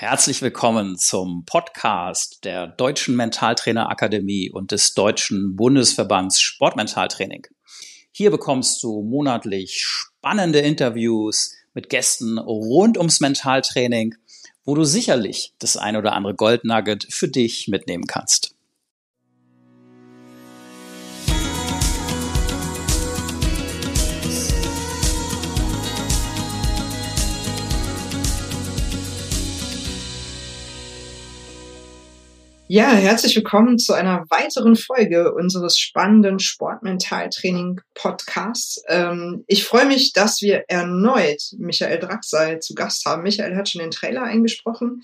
Herzlich willkommen zum Podcast der Deutschen Mentaltrainer Akademie und des Deutschen Bundesverbands Sportmentaltraining. Hier bekommst du monatlich spannende Interviews mit Gästen rund ums Mentaltraining, wo du sicherlich das ein oder andere Goldnugget für dich mitnehmen kannst. Ja, herzlich willkommen zu einer weiteren Folge unseres spannenden Sportmentaltraining-Podcasts. Ähm, ich freue mich, dass wir erneut Michael Draxal zu Gast haben. Michael hat schon den Trailer eingesprochen.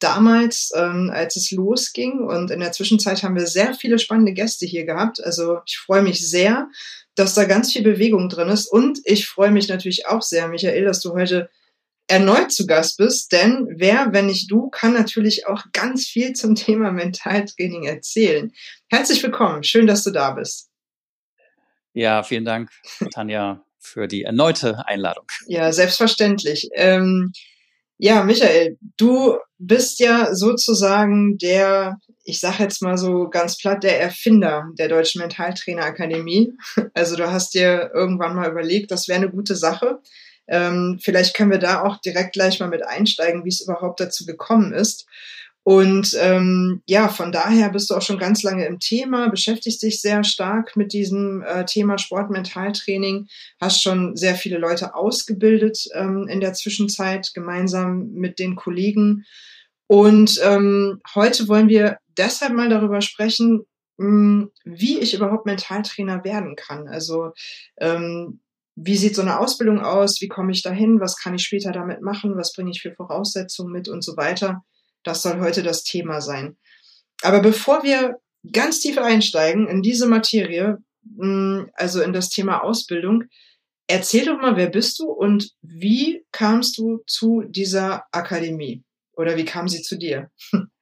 Damals, ähm, als es losging und in der Zwischenzeit haben wir sehr viele spannende Gäste hier gehabt. Also ich freue mich sehr, dass da ganz viel Bewegung drin ist und ich freue mich natürlich auch sehr, Michael, dass du heute erneut zu Gast bist, denn wer, wenn nicht du, kann natürlich auch ganz viel zum Thema Mentaltraining erzählen. Herzlich willkommen, schön, dass du da bist. Ja, vielen Dank, Tanja, für die erneute Einladung. Ja, selbstverständlich. Ähm, ja, Michael, du bist ja sozusagen der, ich sage jetzt mal so ganz platt, der Erfinder der Deutschen Mentaltrainerakademie. Also du hast dir irgendwann mal überlegt, das wäre eine gute Sache ähm, vielleicht können wir da auch direkt gleich mal mit einsteigen, wie es überhaupt dazu gekommen ist. Und ähm, ja, von daher bist du auch schon ganz lange im Thema, beschäftigst dich sehr stark mit diesem äh, Thema Sportmentaltraining, hast schon sehr viele Leute ausgebildet ähm, in der Zwischenzeit, gemeinsam mit den Kollegen. Und ähm, heute wollen wir deshalb mal darüber sprechen, mh, hm, wie ich überhaupt Mentaltrainer werden kann. Also ähm, wie sieht so eine Ausbildung aus, wie komme ich dahin, was kann ich später damit machen, was bringe ich für Voraussetzungen mit und so weiter. Das soll heute das Thema sein. Aber bevor wir ganz tief einsteigen in diese Materie, hm, also in das Thema Ausbildung, erzähl doch mal, wer bist du und wie kamst du zu dieser Akademie? Oder wie kam sie zu dir?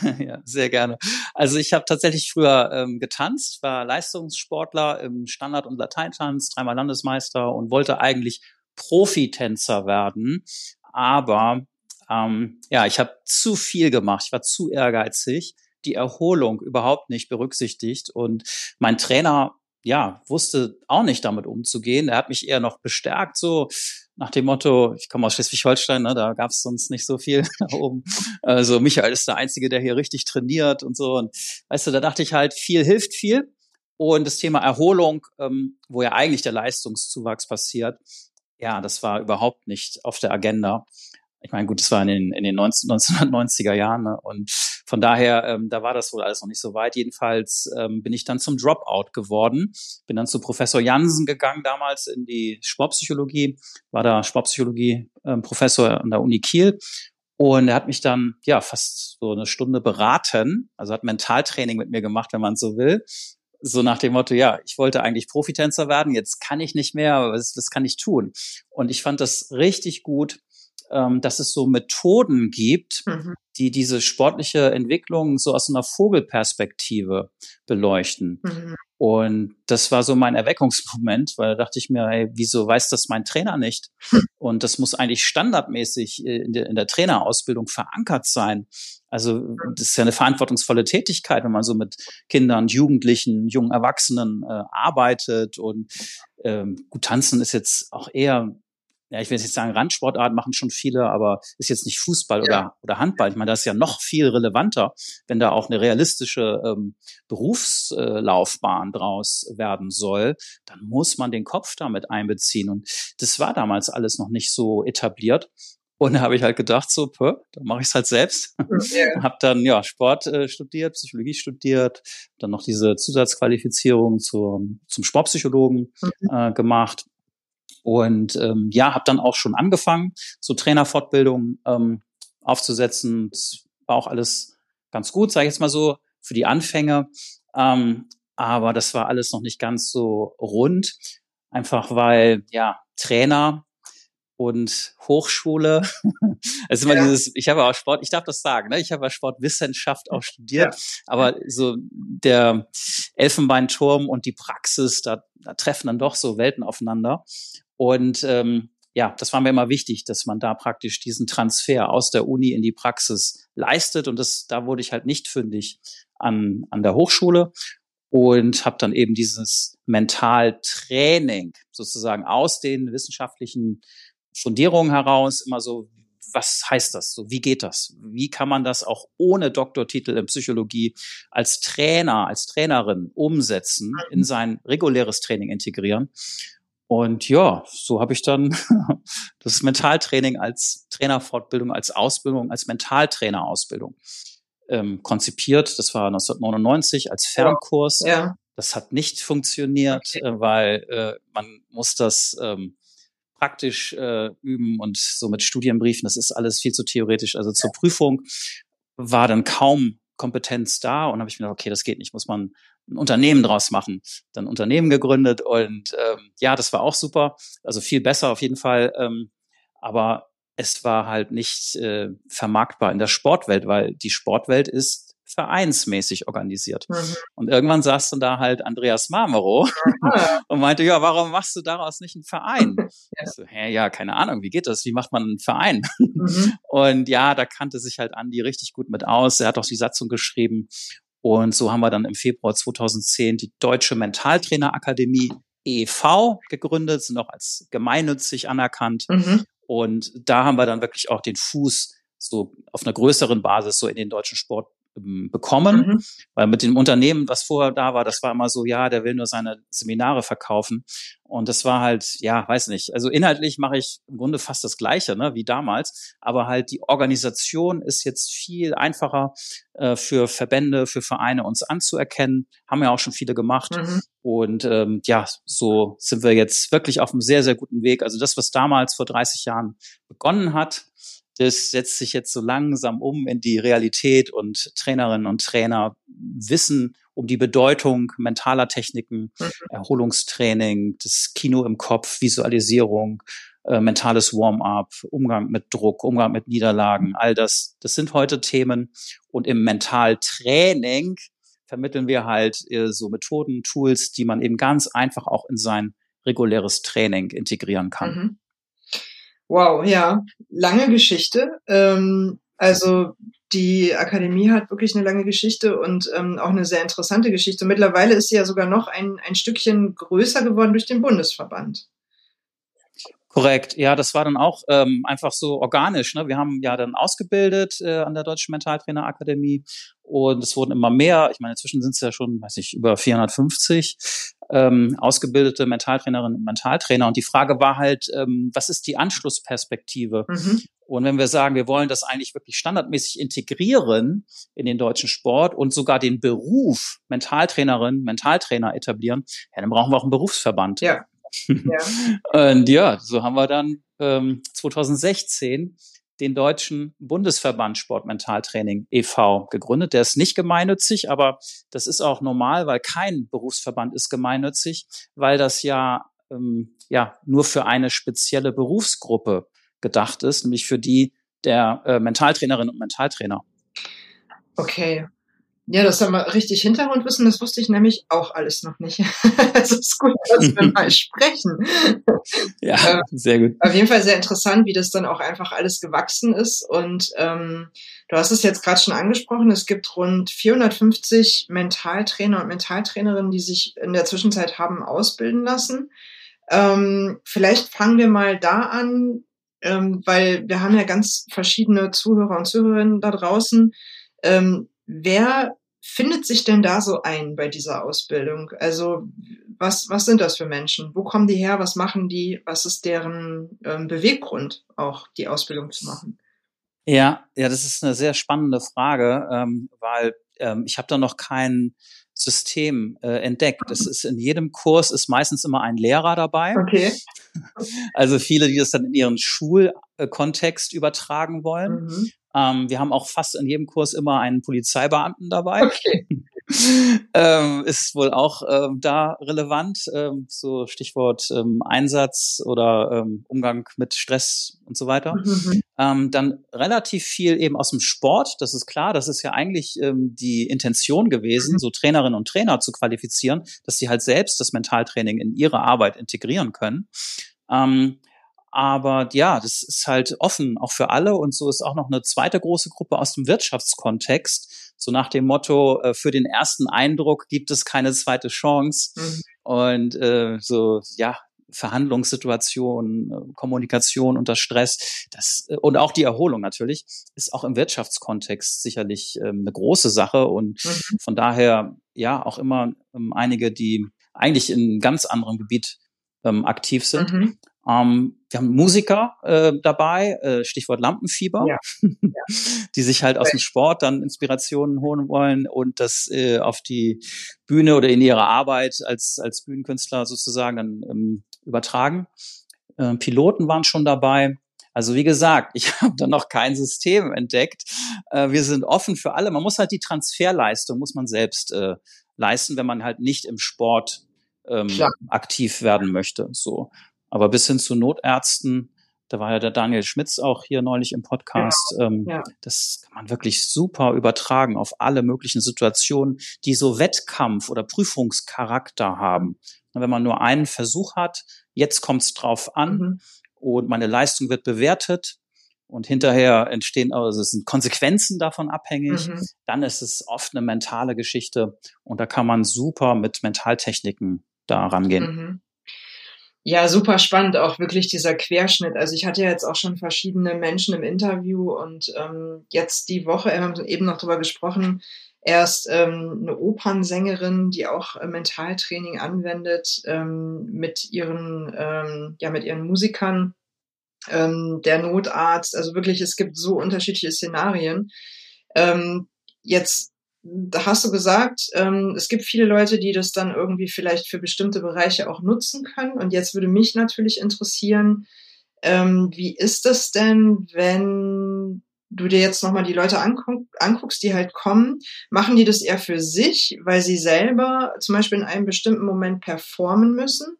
ja, sehr gerne. Also ich habe tatsächlich früher ähm, getanzt, war Leistungssportler im Standard- und Lateintanz, dreimal Landesmeister und wollte eigentlich Profitänzer werden. Aber ähm, ja, ich habe zu viel gemacht, ich war zu ehrgeizig, die Erholung überhaupt nicht berücksichtigt. Und mein Trainer ja, wusste auch nicht damit umzugehen. Er hat mich eher noch bestärkt, so nach dem Motto, ich komme aus Schleswig-Holstein, ne, da gab es sonst nicht so viel da oben. Also Michael ist der Einzige, der hier richtig trainiert und so. Und weißt du, da dachte ich halt, viel hilft viel. Und das Thema Erholung, ähm, wo ja eigentlich der Leistungszuwachs passiert, ja, das war überhaupt nicht auf der Agenda ich meine, gut, das war in den, in den 19, 1990er Jahren ne? und von daher, ähm, da war das wohl alles noch nicht so weit. Jedenfalls ähm, bin ich dann zum Dropout geworden, bin dann zu Professor Jansen gegangen damals in die Sportpsychologie, war da Sportpsychologie-Professor ähm, an der Uni Kiel und er hat mich dann ja fast so eine Stunde beraten, also hat Mentaltraining mit mir gemacht, wenn man so will. So nach dem Motto, ja, ich wollte eigentlich Profitänzer werden, jetzt kann ich nicht mehr, was, was kann ich tun? Und ich fand das richtig gut, ähm, dass es so Methoden gibt, mhm. die diese sportliche Entwicklung so aus einer Vogelperspektive beleuchten. Mhm. Und das war so mein Erweckungsmoment, weil da dachte ich mir, hey, wieso weiß das mein Trainer nicht? Und das muss eigentlich standardmäßig in der, in der Trainerausbildung verankert sein. Also das ist ja eine verantwortungsvolle Tätigkeit, wenn man so mit Kindern, Jugendlichen, jungen Erwachsenen äh, arbeitet. Und ähm, gut, tanzen ist jetzt auch eher ja, ich will jetzt sagen, Randsportart machen schon viele, aber ist jetzt nicht Fußball ja. oder, oder Handball. Ich meine, das ist ja noch viel relevanter, wenn da auch eine realistische ähm, Berufslaufbahn draus werden soll, dann muss man den Kopf damit einbeziehen. Und das war damals alles noch nicht so etabliert. Und da habe ich halt gedacht, so, pö, dann mache ich es halt selbst. Ja. habe dann ja Sport äh, studiert, Psychologie studiert, dann noch diese Zusatzqualifizierung zum, zum Sportpsychologen mhm. äh, gemacht und ähm, ja, habe dann auch schon angefangen, so Trainerfortbildungen ähm, aufzusetzen. Das war auch alles ganz gut, sage ich jetzt mal so, für die Anfänge. Ähm, aber das war alles noch nicht ganz so rund. Einfach weil, ja, Trainer und Hochschule. Ist immer ja. dieses, ich habe auch Sport, ich darf das sagen, ne? ich habe ja Sportwissenschaft auch studiert, ja. aber so der Elfenbeinturm und die Praxis, da, da treffen dann doch so Welten aufeinander. Und ähm, ja, das war mir immer wichtig, dass man da praktisch diesen Transfer aus der Uni in die Praxis leistet. Und das, da wurde ich halt nicht fündig an, an der Hochschule und habe dann eben dieses Mentaltraining sozusagen aus den wissenschaftlichen Fundierungen heraus immer so, was heißt das? So, wie geht das? Wie kann man das auch ohne Doktortitel in Psychologie als Trainer, als Trainerin umsetzen, in sein reguläres Training integrieren? Und ja, so habe ich dann das Mentaltraining als Trainerfortbildung, als Ausbildung, als Mentaltrainerausbildung ähm, konzipiert. Das war 1999 als Fernkurs. Ja. Das hat nicht funktioniert, okay. äh, weil äh, man muss das ähm, praktisch äh, üben und so mit Studienbriefen, das ist alles viel zu theoretisch. Also zur Prüfung war dann kaum Kompetenz da und habe ich mir gedacht, okay, das geht nicht, muss man ein Unternehmen draus machen. Dann Unternehmen gegründet und ähm, ja, das war auch super, also viel besser auf jeden Fall. Ähm, aber es war halt nicht äh, vermarktbar in der Sportwelt, weil die Sportwelt ist vereinsmäßig organisiert. Mhm. Und irgendwann saß dann da halt Andreas Marmero und meinte, ja, warum machst du daraus nicht einen Verein? ja. So, hä, ja, keine Ahnung, wie geht das? Wie macht man einen Verein? Mhm. Und ja, da kannte sich halt Andi richtig gut mit aus. Er hat auch die Satzung geschrieben. Und so haben wir dann im Februar 2010 die Deutsche Mentaltrainerakademie e.V. gegründet, sind auch als gemeinnützig anerkannt. Mhm. Und da haben wir dann wirklich auch den Fuß so auf einer größeren Basis so in den deutschen Sport bekommen, mhm. weil mit dem Unternehmen, was vorher da war, das war immer so, ja, der will nur seine Seminare verkaufen und das war halt, ja, weiß nicht, also inhaltlich mache ich im Grunde fast das Gleiche, ne, wie damals, aber halt die Organisation ist jetzt viel einfacher äh, für Verbände, für Vereine uns anzuerkennen, haben ja auch schon viele gemacht mhm. und ähm, ja, so sind wir jetzt wirklich auf einem sehr, sehr guten Weg. Also das, was damals vor 30 Jahren begonnen hat, das setzt sich jetzt so langsam um in die Realität und Trainerinnen und Trainer wissen um die Bedeutung mentaler Techniken, mhm. Erholungstraining, das Kino im Kopf, Visualisierung, äh, mentales Warm-up, Umgang mit Druck, Umgang mit Niederlagen, all das, das sind heute Themen. Und im Mentaltraining vermitteln wir halt äh, so Methoden, Tools, die man eben ganz einfach auch in sein reguläres Training integrieren kann. Mhm. Wow, ja, lange Geschichte. Ähm, also die Akademie hat wirklich eine lange Geschichte und ähm, auch eine sehr interessante Geschichte. Mittlerweile ist sie ja sogar noch ein, ein Stückchen größer geworden durch den Bundesverband. Korrekt, ja, das war dann auch ähm, einfach so organisch. Ne? Wir haben ja dann ausgebildet äh, an der Deutschen Mentaltrainerakademie und es wurden immer mehr. Ich meine, inzwischen sind es ja schon, weiß ich, über 450 ähm, ausgebildete Mentaltrainerinnen und Mentaltrainer. Und die Frage war halt, ähm, was ist die Anschlussperspektive? Mhm. Und wenn wir sagen, wir wollen das eigentlich wirklich standardmäßig integrieren in den deutschen Sport und sogar den Beruf Mentaltrainerin, Mentaltrainer etablieren, ja, dann brauchen wir auch einen Berufsverband. Ja. Ja. und ja, so haben wir dann ähm, 2016 den Deutschen Bundesverband Sportmentaltraining e.V. gegründet. Der ist nicht gemeinnützig, aber das ist auch normal, weil kein Berufsverband ist gemeinnützig, weil das ja, ähm, ja nur für eine spezielle Berufsgruppe gedacht ist, nämlich für die der äh, Mentaltrainerinnen und Mentaltrainer. Okay. Ja, das ist mal richtig Hintergrundwissen, das wusste ich nämlich auch alles noch nicht. Es ist gut, dass wir mal sprechen. Ja, äh, sehr gut. Auf jeden Fall sehr interessant, wie das dann auch einfach alles gewachsen ist. Und ähm, du hast es jetzt gerade schon angesprochen, es gibt rund 450 Mentaltrainer und Mentaltrainerinnen, die sich in der Zwischenzeit haben ausbilden lassen. Ähm, vielleicht fangen wir mal da an, ähm, weil wir haben ja ganz verschiedene Zuhörer und Zuhörerinnen da draußen. Ähm, wer findet sich denn da so ein bei dieser Ausbildung? Also was, was sind das für Menschen? Wo kommen die her? Was machen die? Was ist deren ähm, Beweggrund, auch die Ausbildung zu machen? Ja, ja, das ist eine sehr spannende Frage, ähm, weil ähm, ich habe da noch kein System äh, entdeckt. Es ist in jedem Kurs ist meistens immer ein Lehrer dabei. Okay. Also viele, die das dann in ihren Schulkontext übertragen wollen. Mhm. Ähm, wir haben auch fast in jedem Kurs immer einen Polizeibeamten dabei. Okay. ähm, ist wohl auch ähm, da relevant, ähm, so Stichwort ähm, Einsatz oder ähm, Umgang mit Stress und so weiter. Mhm. Ähm, dann relativ viel eben aus dem Sport, das ist klar, das ist ja eigentlich die Intention gewesen, mhm. so Trainerinnen und Trainer zu qualifizieren, dass sie halt selbst das Mentaltraining in ihre Arbeit integrieren können. Aber ja, das ist halt offen, auch für alle. Und so ist auch noch eine zweite große Gruppe aus dem Wirtschaftskontext. So nach dem Motto, äh, für den ersten Eindruck gibt es keine zweite Chance. Mhm. Und äh, so, ja, Verhandlungssituationen, äh, Kommunikation unter Stress, das äh, und auch die Erholung natürlich ist auch im Wirtschaftskontext sicherlich ähm, eine große Sache und mhm. von daher ja auch immer ähm, einige, die eigentlich in einem ganz anderen Gebiet ähm, aktiv sind. Mhm. Ähm, wir haben Musiker äh, dabei, äh, Stichwort Lampenfieber, ja. Ja. die sich halt aus dem Sport dann Inspirationen holen wollen und das äh, auf die Bühne oder in ihre Arbeit als, als Bühnenkünstler sozusagen dann ähm, übertragen. Äh, Piloten waren schon dabei. Also wie gesagt, ich habe da noch kein System entdeckt. Äh, wir sind offen für alle. Man muss halt die Transferleistung, muss man selbst äh, leisten, wenn man halt nicht im Sport ähm, aktiv werden möchte. So. Aber bis hin zu Notärzten, da war ja der Daniel Schmitz auch hier neulich im Podcast. Ja, ähm, ja. Das kann man wirklich super übertragen auf alle möglichen Situationen, die so Wettkampf- oder Prüfungscharakter haben. Wenn man nur einen Versuch hat, jetzt kommt es drauf an mhm. und meine Leistung wird bewertet und hinterher entstehen, also es sind Konsequenzen davon abhängig, mhm. dann ist es oft eine mentale Geschichte und da kann man super mit Mentaltechniken da rangehen. Mhm. Ja, super spannend, auch wirklich dieser Querschnitt. Also ich hatte ja jetzt auch schon verschiedene Menschen im Interview und ähm, jetzt die Woche, wir haben eben noch drüber gesprochen, erst ähm, eine Opernsängerin, die auch äh, Mentaltraining anwendet ähm, mit ihren, ähm, ja, mit ihren Musikern, ähm, der Notarzt. Also wirklich, es gibt so unterschiedliche Szenarien. Ähm, jetzt da hast du gesagt, ähm, es gibt viele Leute, die das dann irgendwie vielleicht für bestimmte Bereiche auch nutzen können. Und jetzt würde mich natürlich interessieren, ähm, wie ist das denn, wenn du dir jetzt nochmal die Leute anguck, anguckst, die halt kommen, machen die das eher für sich, weil sie selber zum Beispiel in einem bestimmten Moment performen müssen?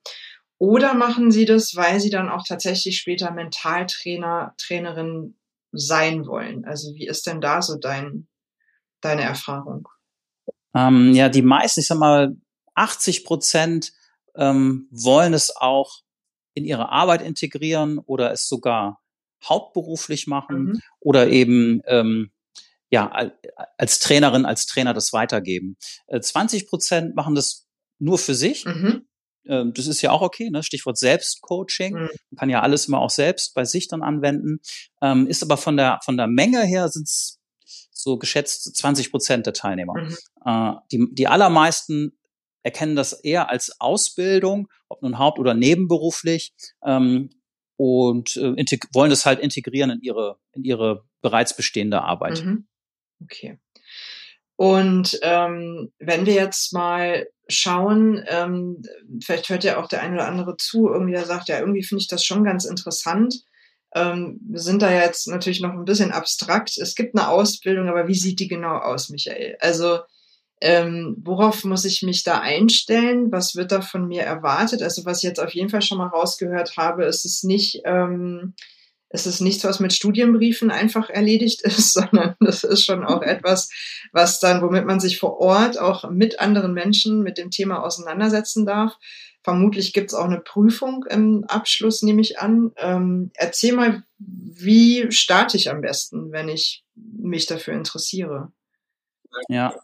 Oder machen sie das, weil sie dann auch tatsächlich später Mentaltrainer, Trainerin sein wollen? Also wie ist denn da so dein, deine Erfahrung? Ähm, ja, die meisten, ich sag mal, 80 Prozent ähm, wollen es auch in ihre Arbeit integrieren oder es sogar hauptberuflich machen mhm. oder eben ähm, ja als Trainerin, als Trainer das weitergeben. Äh, 20 Prozent machen das nur für sich. Mhm. Ähm, das ist ja auch okay, ne? Stichwort Selbstcoaching. Mhm. Man kann ja alles immer auch selbst bei sich dann anwenden. Ähm, ist aber von der von der Menge her sind es so geschätzt 20 Prozent der Teilnehmer. Mhm. Äh, die, die allermeisten erkennen das eher als Ausbildung, ob nun haupt- oder nebenberuflich, ähm, und äh, wollen das halt integrieren in ihre, in ihre bereits bestehende Arbeit. Mhm. Okay. Und ähm, wenn wir jetzt mal schauen, ähm, vielleicht hört ja auch der eine oder andere zu, irgendwie der sagt, ja, irgendwie finde ich das schon ganz interessant. Ähm, wir sind da jetzt natürlich noch ein bisschen abstrakt. Es gibt eine Ausbildung, aber wie sieht die genau aus, Michael? Also ähm, worauf muss ich mich da einstellen? Was wird da von mir erwartet? Also was ich jetzt auf jeden Fall schon mal rausgehört habe, ist es nicht, ähm, es ist nichts, was mit Studienbriefen einfach erledigt ist, sondern das ist schon auch etwas, was dann, womit man sich vor Ort auch mit anderen Menschen mit dem Thema auseinandersetzen darf. Vermutlich gibt es auch eine Prüfung im Abschluss, nehme ich an. Ähm, erzähl mal, wie starte ich am besten, wenn ich mich dafür interessiere? Ja,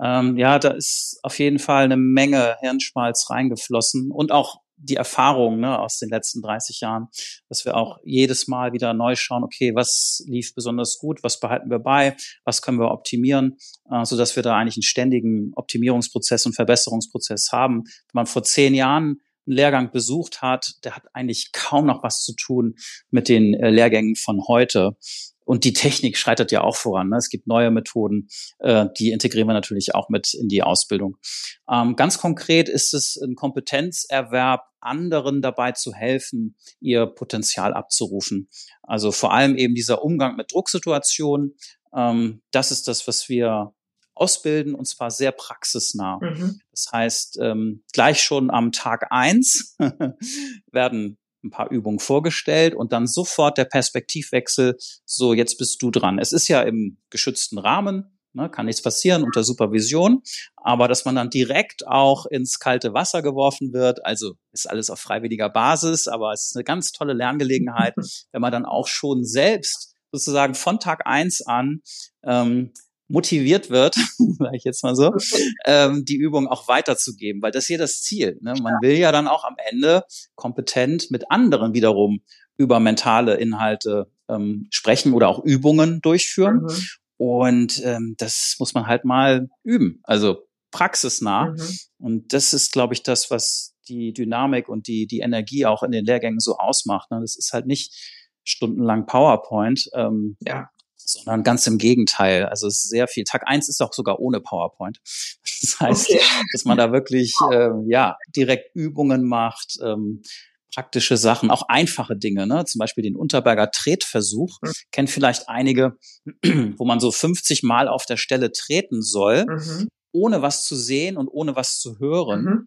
ähm, ja, da ist auf jeden Fall eine Menge Hirnschmalz reingeflossen und auch die Erfahrung ne, aus den letzten 30 Jahren, dass wir auch jedes Mal wieder neu schauen, okay, was lief besonders gut, was behalten wir bei, was können wir optimieren, äh, so wir da eigentlich einen ständigen Optimierungsprozess und Verbesserungsprozess haben. Wenn man vor zehn Jahren einen Lehrgang besucht hat, der hat eigentlich kaum noch was zu tun mit den äh, Lehrgängen von heute. Und die Technik schreitet ja auch voran. Ne? Es gibt neue Methoden, äh, die integrieren wir natürlich auch mit in die Ausbildung. Ähm, ganz konkret ist es ein Kompetenzerwerb, anderen dabei zu helfen, ihr Potenzial abzurufen. Also vor allem eben dieser Umgang mit Drucksituationen. Ähm, das ist das, was wir ausbilden und zwar sehr praxisnah. Mhm. Das heißt, ähm, gleich schon am Tag eins werden ein paar Übungen vorgestellt und dann sofort der Perspektivwechsel, so jetzt bist du dran. Es ist ja im geschützten Rahmen, ne, kann nichts passieren unter Supervision, aber dass man dann direkt auch ins kalte Wasser geworfen wird, also ist alles auf freiwilliger Basis, aber es ist eine ganz tolle Lerngelegenheit, wenn man dann auch schon selbst sozusagen von Tag eins an ähm, motiviert wird, sage ich jetzt mal so, ähm, die Übung auch weiterzugeben, weil das hier das Ziel. Ne? Man will ja dann auch am Ende kompetent mit anderen wiederum über mentale Inhalte ähm, sprechen oder auch Übungen durchführen. Mhm. Und ähm, das muss man halt mal üben, also praxisnah. Mhm. Und das ist, glaube ich, das, was die Dynamik und die, die Energie auch in den Lehrgängen so ausmacht. Ne? Das ist halt nicht stundenlang PowerPoint, ähm, ja. sondern ganz im Gegenteil. Also es ist sehr viel. Tag eins ist auch sogar ohne PowerPoint. Das heißt, okay. dass man da wirklich äh, ja direkt Übungen macht, ähm, praktische Sachen, auch einfache Dinge, ne? zum Beispiel den Unterberger Tretversuch, mhm. kennen vielleicht einige, wo man so 50 Mal auf der Stelle treten soll, mhm. ohne was zu sehen und ohne was zu hören. Mhm.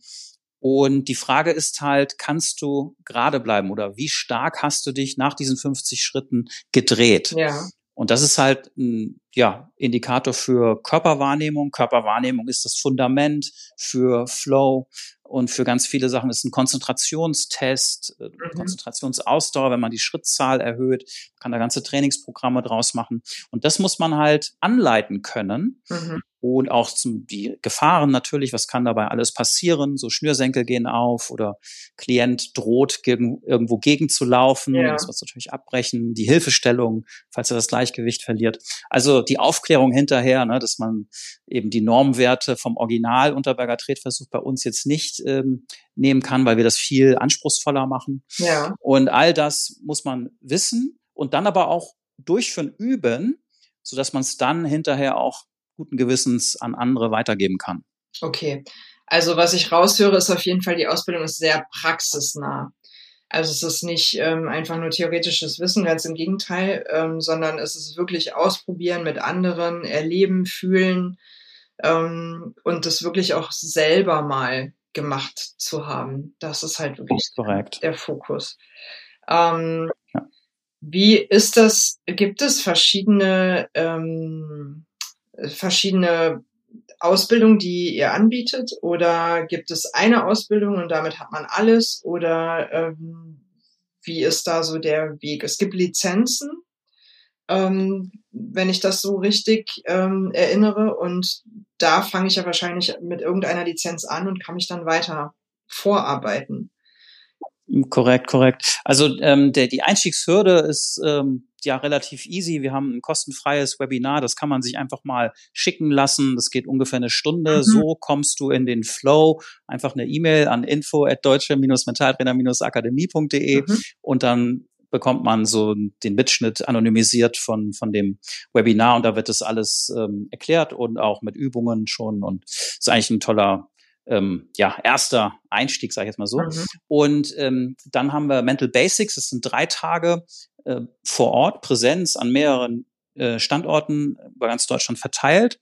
Und die Frage ist halt, kannst du gerade bleiben oder wie stark hast du dich nach diesen 50 Schritten gedreht? Ja. Und das ist halt ein ja, Indikator für Körperwahrnehmung. Körperwahrnehmung ist das Fundament für Flow, und für ganz viele Sachen ist ein Konzentrationstest, äh, mhm. Konzentrationsausdauer, wenn man die Schrittzahl erhöht, kann da ganze Trainingsprogramme draus machen. Und das muss man halt anleiten können. Mhm und auch zum, die Gefahren natürlich, was kann dabei alles passieren, so Schnürsenkel gehen auf oder Klient droht gegen, irgendwo gegenzulaufen, ja. das muss natürlich abbrechen, die Hilfestellung, falls er das Gleichgewicht verliert. Also die Aufklärung hinterher, ne, dass man eben die Normwerte vom Original Unterberger Tretversuch bei uns jetzt nicht ähm, nehmen kann, weil wir das viel anspruchsvoller machen. Ja. Und all das muss man wissen und dann aber auch durchführen, üben, so dass man es dann hinterher auch guten Gewissens an andere weitergeben kann. Okay. Also was ich raushöre, ist auf jeden Fall, die Ausbildung ist sehr praxisnah. Also es ist nicht ähm, einfach nur theoretisches Wissen, ganz im Gegenteil, ähm, sondern es ist wirklich ausprobieren mit anderen, erleben, fühlen ähm, und das wirklich auch selber mal gemacht zu haben. Das ist halt wirklich Korrekt. der Fokus. Ähm, ja. Wie ist das? Gibt es verschiedene ähm, verschiedene Ausbildungen, die ihr anbietet? Oder gibt es eine Ausbildung und damit hat man alles? Oder ähm, wie ist da so der Weg? Es gibt Lizenzen, ähm, wenn ich das so richtig ähm, erinnere. Und da fange ich ja wahrscheinlich mit irgendeiner Lizenz an und kann mich dann weiter vorarbeiten. Korrekt, korrekt. Also ähm, der, die Einstiegshürde ist ähm, ja relativ easy. Wir haben ein kostenfreies Webinar, das kann man sich einfach mal schicken lassen. Das geht ungefähr eine Stunde. Mhm. So kommst du in den Flow. Einfach eine E-Mail an info at deutsche-mentaltrainer-akademie.de mhm. und dann bekommt man so den Mitschnitt anonymisiert von, von dem Webinar und da wird das alles ähm, erklärt und auch mit Übungen schon und ist eigentlich ein toller ähm, ja, erster Einstieg, sage ich jetzt mal so. Mhm. Und ähm, dann haben wir Mental Basics, das sind drei Tage äh, vor Ort, Präsenz an mehreren äh, Standorten über ganz Deutschland verteilt.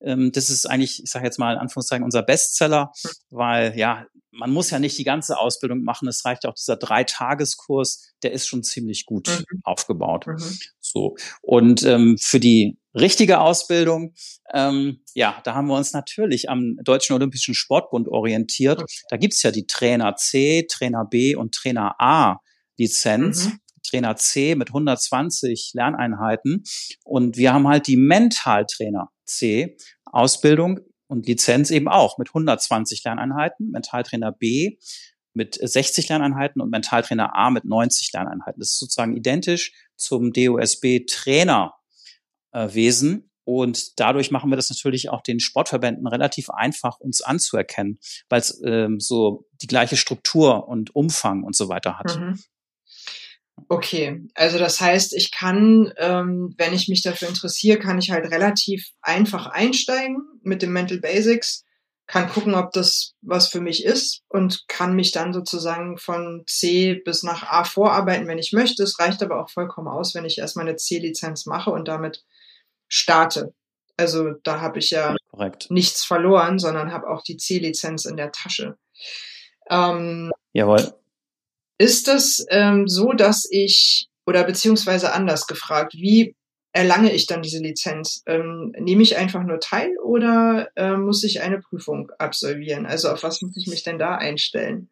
Ähm, das ist eigentlich, ich sage jetzt mal in Anführungszeichen, unser Bestseller, mhm. weil ja, man muss ja nicht die ganze Ausbildung machen. Es reicht auch dieser Dreitageskurs, der ist schon ziemlich gut mhm. aufgebaut. Mhm. So. Und ähm, für die richtige Ausbildung, ähm, ja, da haben wir uns natürlich am Deutschen Olympischen Sportbund orientiert. Okay. Da gibt's ja die Trainer C, Trainer B und Trainer A Lizenz. Mhm. Trainer C mit 120 Lerneinheiten. Und wir haben halt die Mentaltrainer C Ausbildung und Lizenz eben auch mit 120 Lerneinheiten, Mentaltrainer B mit 60 Lerneinheiten und Mentaltrainer A mit 90 Lerneinheiten. Das ist sozusagen identisch zum DOSB Trainerwesen. Und dadurch machen wir das natürlich auch den Sportverbänden relativ einfach, uns anzuerkennen, weil es ähm, so die gleiche Struktur und Umfang und so weiter hat. Mhm. Okay, also das heißt, ich kann, ähm, wenn ich mich dafür interessiere, kann ich halt relativ einfach einsteigen mit dem Mental Basics, kann gucken, ob das was für mich ist und kann mich dann sozusagen von C bis nach A vorarbeiten, wenn ich möchte. Es reicht aber auch vollkommen aus, wenn ich erstmal eine C-Lizenz mache und damit starte. Also da habe ich ja Korrekt. nichts verloren, sondern habe auch die C-Lizenz in der Tasche. Ähm, Jawohl. Ist es ähm, so, dass ich, oder beziehungsweise anders gefragt, wie erlange ich dann diese Lizenz? Ähm, nehme ich einfach nur teil oder äh, muss ich eine Prüfung absolvieren? Also auf was muss ich mich denn da einstellen?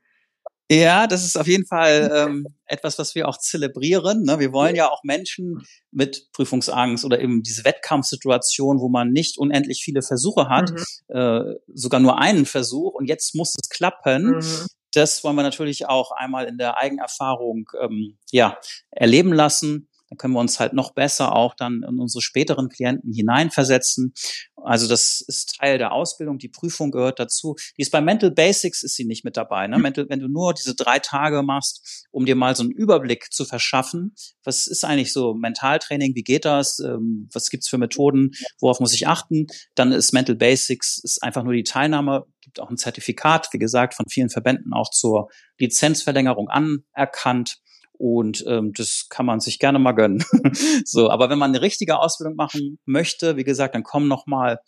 Ja, das ist auf jeden Fall ähm, etwas, was wir auch zelebrieren. Ne? Wir wollen ja auch Menschen mit Prüfungsangst oder eben diese Wettkampfsituation, wo man nicht unendlich viele Versuche hat, mhm. äh, sogar nur einen Versuch und jetzt muss es klappen. Mhm. Das wollen wir natürlich auch einmal in der Eigenerfahrung ähm, ja erleben lassen dann können wir uns halt noch besser auch dann in unsere späteren Klienten hineinversetzen. Also das ist Teil der Ausbildung, die Prüfung gehört dazu. Die ist bei Mental Basics ist sie nicht mit dabei. Ne? Mhm. Mental, wenn du nur diese drei Tage machst, um dir mal so einen Überblick zu verschaffen, was ist eigentlich so Mentaltraining, wie geht das, ähm, was gibt's für Methoden, worauf muss ich achten, dann ist Mental Basics ist einfach nur die Teilnahme, gibt auch ein Zertifikat, wie gesagt, von vielen Verbänden auch zur Lizenzverlängerung anerkannt. Und ähm, das kann man sich gerne mal gönnen. so, aber wenn man eine richtige Ausbildung machen möchte, wie gesagt, dann kommen noch mal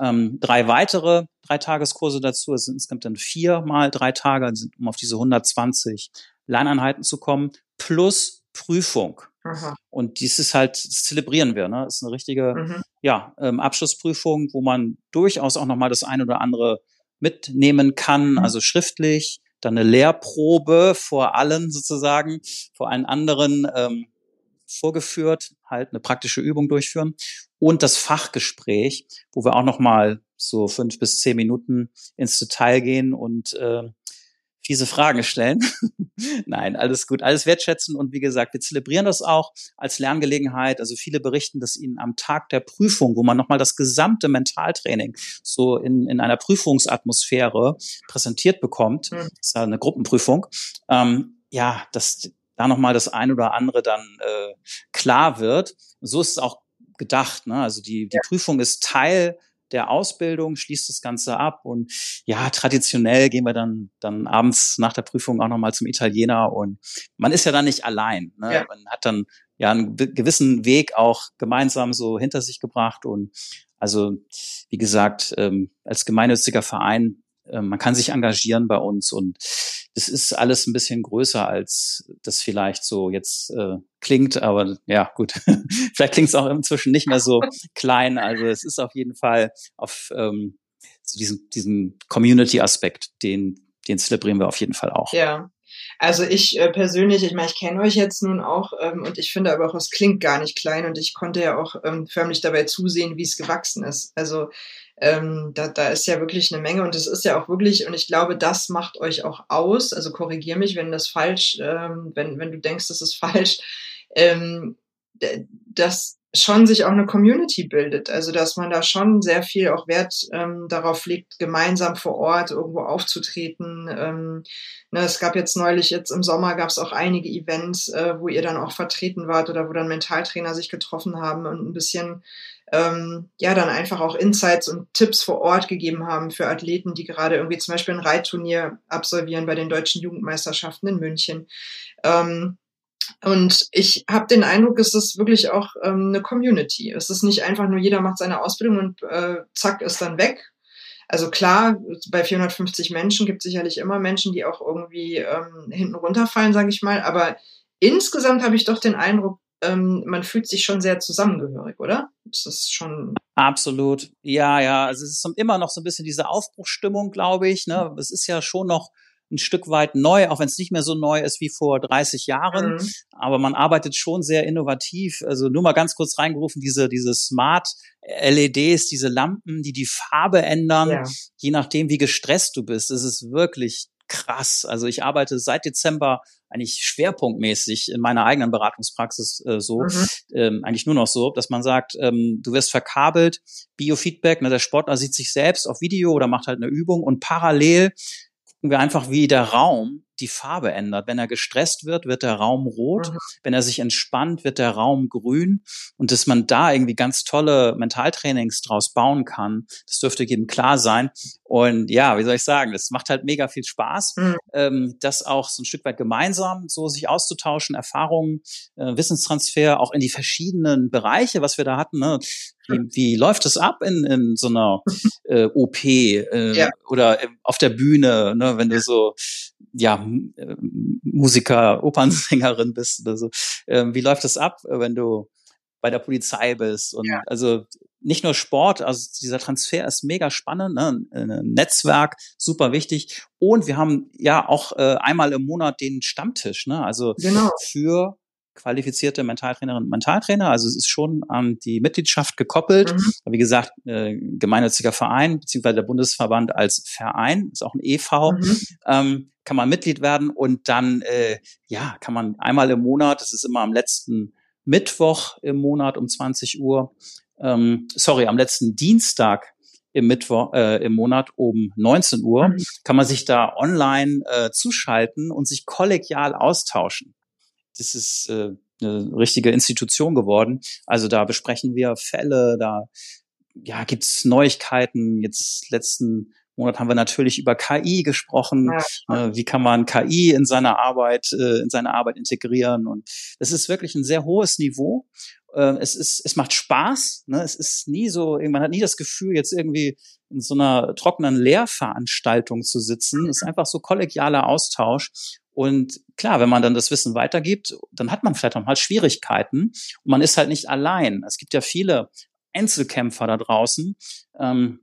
ähm, drei weitere drei Tageskurse dazu. Es sind insgesamt dann vier mal drei Tage, um auf diese 120 Lerneinheiten zu kommen, plus Prüfung. Aha. Und dies ist halt, das zelebrieren wir, ne? Das ist eine richtige, mhm. ja, ähm, Abschlussprüfung, wo man durchaus auch noch mal das eine oder andere mitnehmen kann, mhm. also schriftlich, dann eine Lehrprobe vor allen sozusagen, vor allen anderen ähm, vorgeführt, halt eine praktische Übung durchführen und das Fachgespräch, wo wir auch noch mal so fünf bis zehn Minuten ins Detail gehen und äh, fiese Fragen stellen. Nein, alles gut, alles wertschätzen und wie gesagt, wir zelebrieren das auch als Lerngelegenheit. Also viele berichten, dass ihnen am Tag der Prüfung, wo man nochmal das gesamte Mentaltraining so in, in einer Prüfungsatmosphäre präsentiert bekommt, mhm. das ist ja eine Gruppenprüfung, ähm, ja, dass da nochmal das ein oder andere dann äh, klar wird. So ist es auch gedacht. Ne? Also die, die ja. Prüfung ist Teil der Ausbildung, schließt das Ganze ab und ja, traditionell gehen wir dann, dann abends nach der Prüfung auch nochmal zum Italiener und man ist ja dann nicht allein. Ne? Ja. Man hat dann ja einen gewissen Weg auch gemeinsam so hinter sich gebracht und also, wie gesagt, ähm, als gemeinnütziger Verein, man kann sich engagieren bei uns und das ist alles ein bisschen größer, als das vielleicht so jetzt äh, klingt. Aber ja, gut, vielleicht klingt es auch inzwischen nicht mehr so klein. Also es ist auf jeden Fall auf ähm, so diesen, diesen Community-Aspekt, den, den zelebrieren wir auf jeden Fall auch. Ja. Also ich äh, persönlich, ich meine, ich kenne euch jetzt nun auch ähm, und ich finde aber auch, es klingt gar nicht klein und ich konnte ja auch ähm, förmlich dabei zusehen, wie es gewachsen ist. Also ähm, da, da ist ja wirklich eine Menge und es ist ja auch wirklich, und ich glaube, das macht euch auch aus. Also korrigier mich, wenn das falsch, ähm, wenn, wenn du denkst, das ist falsch, ähm, dass schon sich auch eine Community bildet. Also dass man da schon sehr viel auch Wert ähm, darauf legt, gemeinsam vor Ort irgendwo aufzutreten. Ähm, ne, es gab jetzt neulich, jetzt im Sommer gab es auch einige Events, äh, wo ihr dann auch vertreten wart oder wo dann Mentaltrainer sich getroffen haben und ein bisschen ähm, ja dann einfach auch Insights und Tipps vor Ort gegeben haben für Athleten, die gerade irgendwie zum Beispiel ein Reitturnier absolvieren bei den deutschen Jugendmeisterschaften in München. Ähm, und ich habe den Eindruck, es ist wirklich auch ähm, eine Community. Es ist nicht einfach nur jeder macht seine Ausbildung und äh, zack ist dann weg. Also klar, bei 450 Menschen gibt es sicherlich immer Menschen, die auch irgendwie ähm, hinten runterfallen, sage ich mal. Aber insgesamt habe ich doch den Eindruck, ähm, man fühlt sich schon sehr zusammengehörig, oder? Das ist schon. Absolut. Ja, ja. Also es ist immer noch so ein bisschen diese Aufbruchstimmung, glaube ich. Ne? Es ist ja schon noch ein Stück weit neu, auch wenn es nicht mehr so neu ist wie vor 30 Jahren. Mhm. Aber man arbeitet schon sehr innovativ. Also nur mal ganz kurz reingerufen, diese, diese Smart LEDs, diese Lampen, die die Farbe ändern, ja. je nachdem, wie gestresst du bist. Es ist wirklich krass. Also ich arbeite seit Dezember eigentlich schwerpunktmäßig in meiner eigenen Beratungspraxis äh, so, mhm. ähm, eigentlich nur noch so, dass man sagt, ähm, du wirst verkabelt, Biofeedback, ne, der Sportler sieht sich selbst auf Video oder macht halt eine Übung und parallel gucken wir einfach, wie der Raum die Farbe ändert. Wenn er gestresst wird, wird der Raum rot. Mhm. Wenn er sich entspannt, wird der Raum grün. Und dass man da irgendwie ganz tolle Mentaltrainings draus bauen kann, das dürfte jedem klar sein. Und ja, wie soll ich sagen, das macht halt mega viel Spaß, mhm. ähm, das auch so ein Stück weit gemeinsam so sich auszutauschen, Erfahrungen, äh, Wissenstransfer auch in die verschiedenen Bereiche, was wir da hatten. Ne? Wie, wie läuft es ab in, in so einer äh, OP äh, ja. oder auf der Bühne, ne, wenn du so ja äh, Musiker, Opernsängerin bist oder so? Äh, wie läuft das ab, wenn du bei der Polizei bist. Und Ja. also nicht nur Sport, also dieser Transfer ist mega spannend, ne? Ein Netzwerk, super wichtig. Und wir haben ja auch äh, einmal im Monat den Stammtisch, ne? Also Genau. für qualifizierte Mentaltrainerinnen und Mentaltrainer. Also es ist schon an die Mitgliedschaft gekoppelt. Mhm. Wie gesagt, äh, gemeinnütziger Verein, beziehungsweise der Bundesverband als Verein, ist auch ein EV, Mhm. ähm, kann man Mitglied werden und dann, äh, ja, kann man einmal im Monat, das ist immer am letzten Mittwoch im Monat um 20 Uhr, ähm, sorry, am letzten Dienstag im Mittwoch, äh, im Monat um 19 Uhr, Mhm. kann man sich da online äh, zuschalten und sich kollegial austauschen. Das ist äh, eine richtige Institution geworden. Also da besprechen wir Fälle, da ja, gibt's Neuigkeiten. Jetzt letzten Monat haben wir natürlich über KI gesprochen. Ja. Äh, wie kann man KI in seiner Arbeit, äh, in seine Arbeit integrieren? Und das ist wirklich ein sehr hohes Niveau. Äh, es ist, es macht Spaß. Ne? Es ist nie so, man hat nie das Gefühl, jetzt irgendwie in so einer trockenen Lehrveranstaltung zu sitzen. Es ist einfach so kollegialer Austausch. Und klar, wenn man dann das Wissen weitergibt, dann hat man vielleicht auch mal Schwierigkeiten und man ist halt nicht allein. Es gibt ja viele Einzelkämpfer da draußen. Ähm,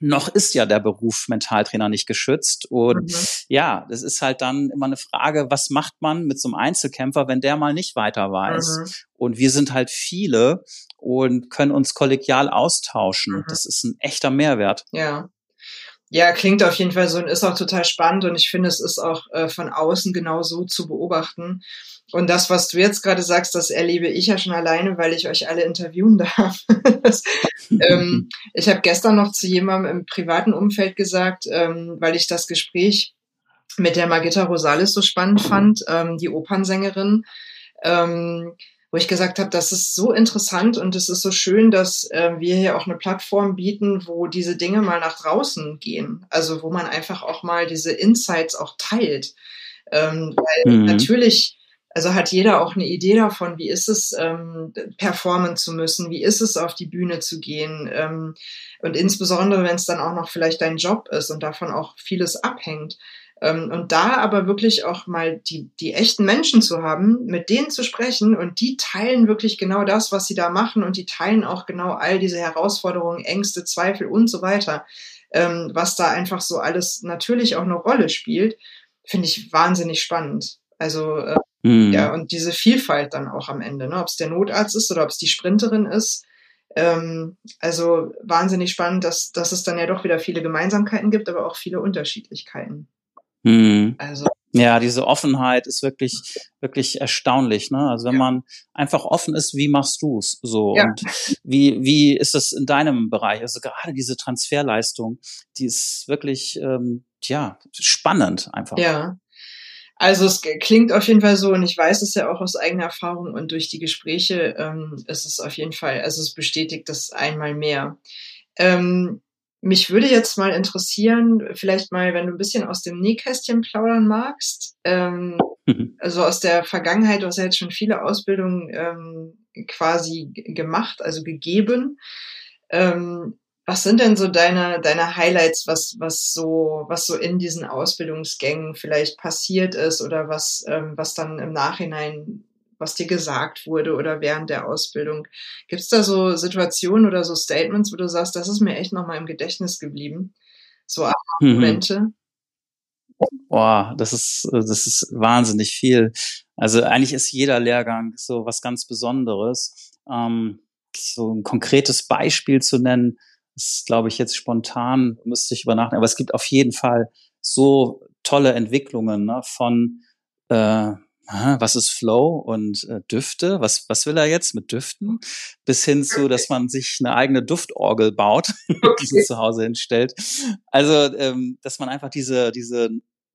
noch ist ja der Beruf Mentaltrainer nicht geschützt. Und Mhm. ja, das ist halt dann immer eine Frage, was macht man mit so einem Einzelkämpfer, wenn der mal nicht weiter weiß? Mhm. Und wir sind halt viele und können uns kollegial austauschen. Mhm. Das ist ein echter Mehrwert. Ja. Ja, klingt auf jeden Fall so und ist auch total spannend und ich finde, es ist auch äh, von außen genau so zu beobachten. Und das, was du jetzt gerade sagst, das erlebe ich ja schon alleine, weil ich euch alle interviewen darf. das, ähm, ich habe gestern noch zu jemandem im privaten Umfeld gesagt, ähm, weil ich das Gespräch mit der Margitta Rosales so spannend fand, ähm, die Opernsängerin, ähm, wo ich gesagt habe, das ist so interessant und es ist so schön, dass äh, wir hier auch eine Plattform bieten, wo diese Dinge mal nach draußen gehen. Also wo man einfach auch mal diese Insights auch teilt. Ähm, weil Mhm. natürlich, also hat jeder auch eine Idee davon, wie ist es, ähm, performen zu müssen, wie ist es, auf die Bühne zu gehen. Ähm, und insbesondere, wenn es dann auch noch vielleicht dein Job ist und davon auch vieles abhängt. Ähm, und da aber wirklich auch mal die, die echten Menschen zu haben, mit denen zu sprechen und die teilen wirklich genau das, was sie da machen und die teilen auch genau all diese Herausforderungen, Ängste, Zweifel und so weiter, ähm, was da einfach so alles natürlich auch eine Rolle spielt, finde ich wahnsinnig spannend. Also äh, Mhm. ja, und diese Vielfalt dann auch am Ende, ne? ob es der Notarzt ist oder ob es die Sprinterin ist. Ähm, also wahnsinnig spannend, dass, dass es dann ja doch wieder viele Gemeinsamkeiten gibt, aber auch viele Unterschiedlichkeiten. Mhm. Also Ja, diese Offenheit ist wirklich, wirklich erstaunlich. Ne? Also wenn Ja. man einfach offen ist, wie machst du's so? Ja. Und wie, wie ist das in deinem Bereich? Also gerade diese Transferleistung, die ist wirklich, ähm, ja, spannend einfach. Ja. Also es klingt auf jeden Fall so und ich weiß es ja auch aus eigener Erfahrung und durch die Gespräche ähm, ist es auf jeden Fall, also es bestätigt das einmal mehr. Ähm, mich würde jetzt mal interessieren, vielleicht mal, wenn du ein bisschen aus dem Nähkästchen plaudern magst, ähm, Mhm. also aus der Vergangenheit, du hast ja jetzt schon viele Ausbildungen ähm, quasi gemacht, also gegeben. Ähm, was sind denn so deine, deine Highlights, was, was so, was so in diesen Ausbildungsgängen vielleicht passiert ist oder was, ähm, was dann im Nachhinein, was dir gesagt wurde oder während der Ausbildung? Gibt's da so Situationen oder so Statements, wo du sagst, das ist mir echt nochmal im Gedächtnis geblieben? So Mhm. Momente? Boah, das ist, das ist wahnsinnig viel. Also eigentlich ist jeder Lehrgang so was ganz Besonderes. Ähm, so ein konkretes Beispiel zu nennen, ist, glaube ich, jetzt spontan, müsste ich über nachdenken. Aber es gibt auf jeden Fall so tolle Entwicklungen ne, von äh, aha, was ist Flow und äh, Düfte, was, was will er jetzt mit Düften, bis hin zu, dass man sich eine eigene Duftorgel baut, die sich zu Hause hinstellt. Also, ähm, dass man einfach diese, diese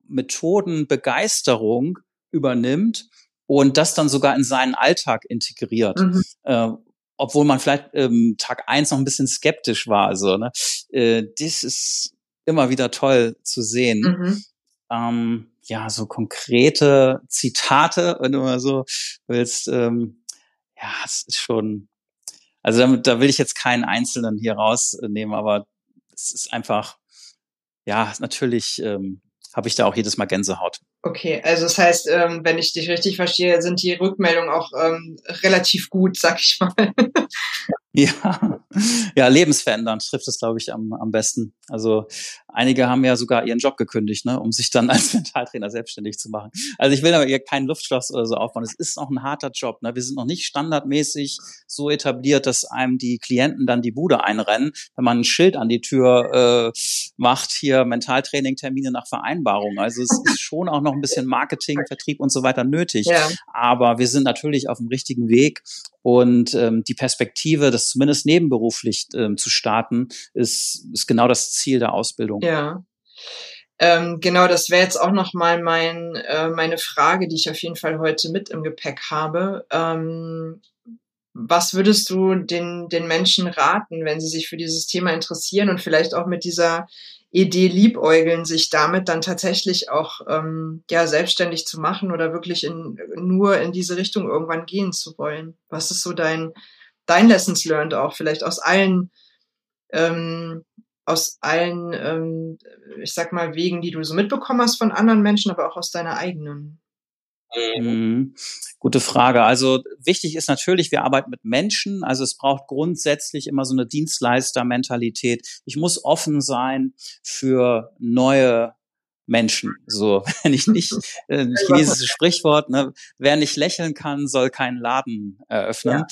Methodenbegeisterung übernimmt und das dann sogar in seinen Alltag integriert. Mhm. Äh, obwohl man vielleicht ähm, Tag eins noch ein bisschen skeptisch war. Also, ne? äh, das ist immer wieder toll zu sehen. Mhm. Ähm, ja, so konkrete Zitate, wenn du mal so willst. Ähm, ja, es ist schon. Also damit, da will ich jetzt keinen einzelnen hier rausnehmen, aber es ist einfach, ja, natürlich ähm, habe ich da auch jedes Mal Gänsehaut. Okay, also das heißt, ähm, wenn ich dich richtig verstehe, sind die Rückmeldungen auch ähm, relativ gut, sag ich mal. Ja, ja, lebensverändernd trifft es, glaube ich, am, am besten. Also einige haben ja sogar ihren Job gekündigt, ne, um sich dann als Mentaltrainer selbstständig zu machen. Also ich will aber hier keinen Luftschloss oder so aufbauen. Es ist noch ein harter Job. Ne? Wir sind noch nicht standardmäßig so etabliert, dass einem die Klienten dann die Bude einrennen, wenn man ein Schild an die Tür äh, macht, hier Mentaltraining-Termine nach Vereinbarung. Also es ist schon auch noch ein bisschen Marketing, Vertrieb und so weiter nötig. Ja. Aber wir sind natürlich auf dem richtigen Weg und ähm, die Perspektive, das zumindest nebenberuflich ähm, zu starten, ist, ist genau das Ziel der Ausbildung. Ja. Ähm, genau, das wäre jetzt auch noch mal mein, äh, meine Frage, die ich auf jeden Fall heute mit im Gepäck habe. Ähm, was würdest du den, den Menschen raten, wenn sie sich für dieses Thema interessieren und vielleicht auch mit dieser Idee liebäugeln, sich damit dann tatsächlich auch ähm, ja selbstständig zu machen oder wirklich in, nur in diese Richtung irgendwann gehen zu wollen? Was ist so dein dein Lessons learned auch vielleicht aus allen ähm, aus allen ähm, ich sag mal Wegen, die du so mitbekommen hast von anderen Menschen, aber auch aus deiner eigenen? Mhm. Gute Frage. Also wichtig ist natürlich, wir arbeiten mit Menschen. Also es braucht grundsätzlich immer so eine Dienstleistermentalität. Ich muss offen sein für neue Menschen. So, wenn ich nicht, äh, chinesisches Sprichwort, ne, wer nicht lächeln kann, soll keinen Laden eröffnen. Ja.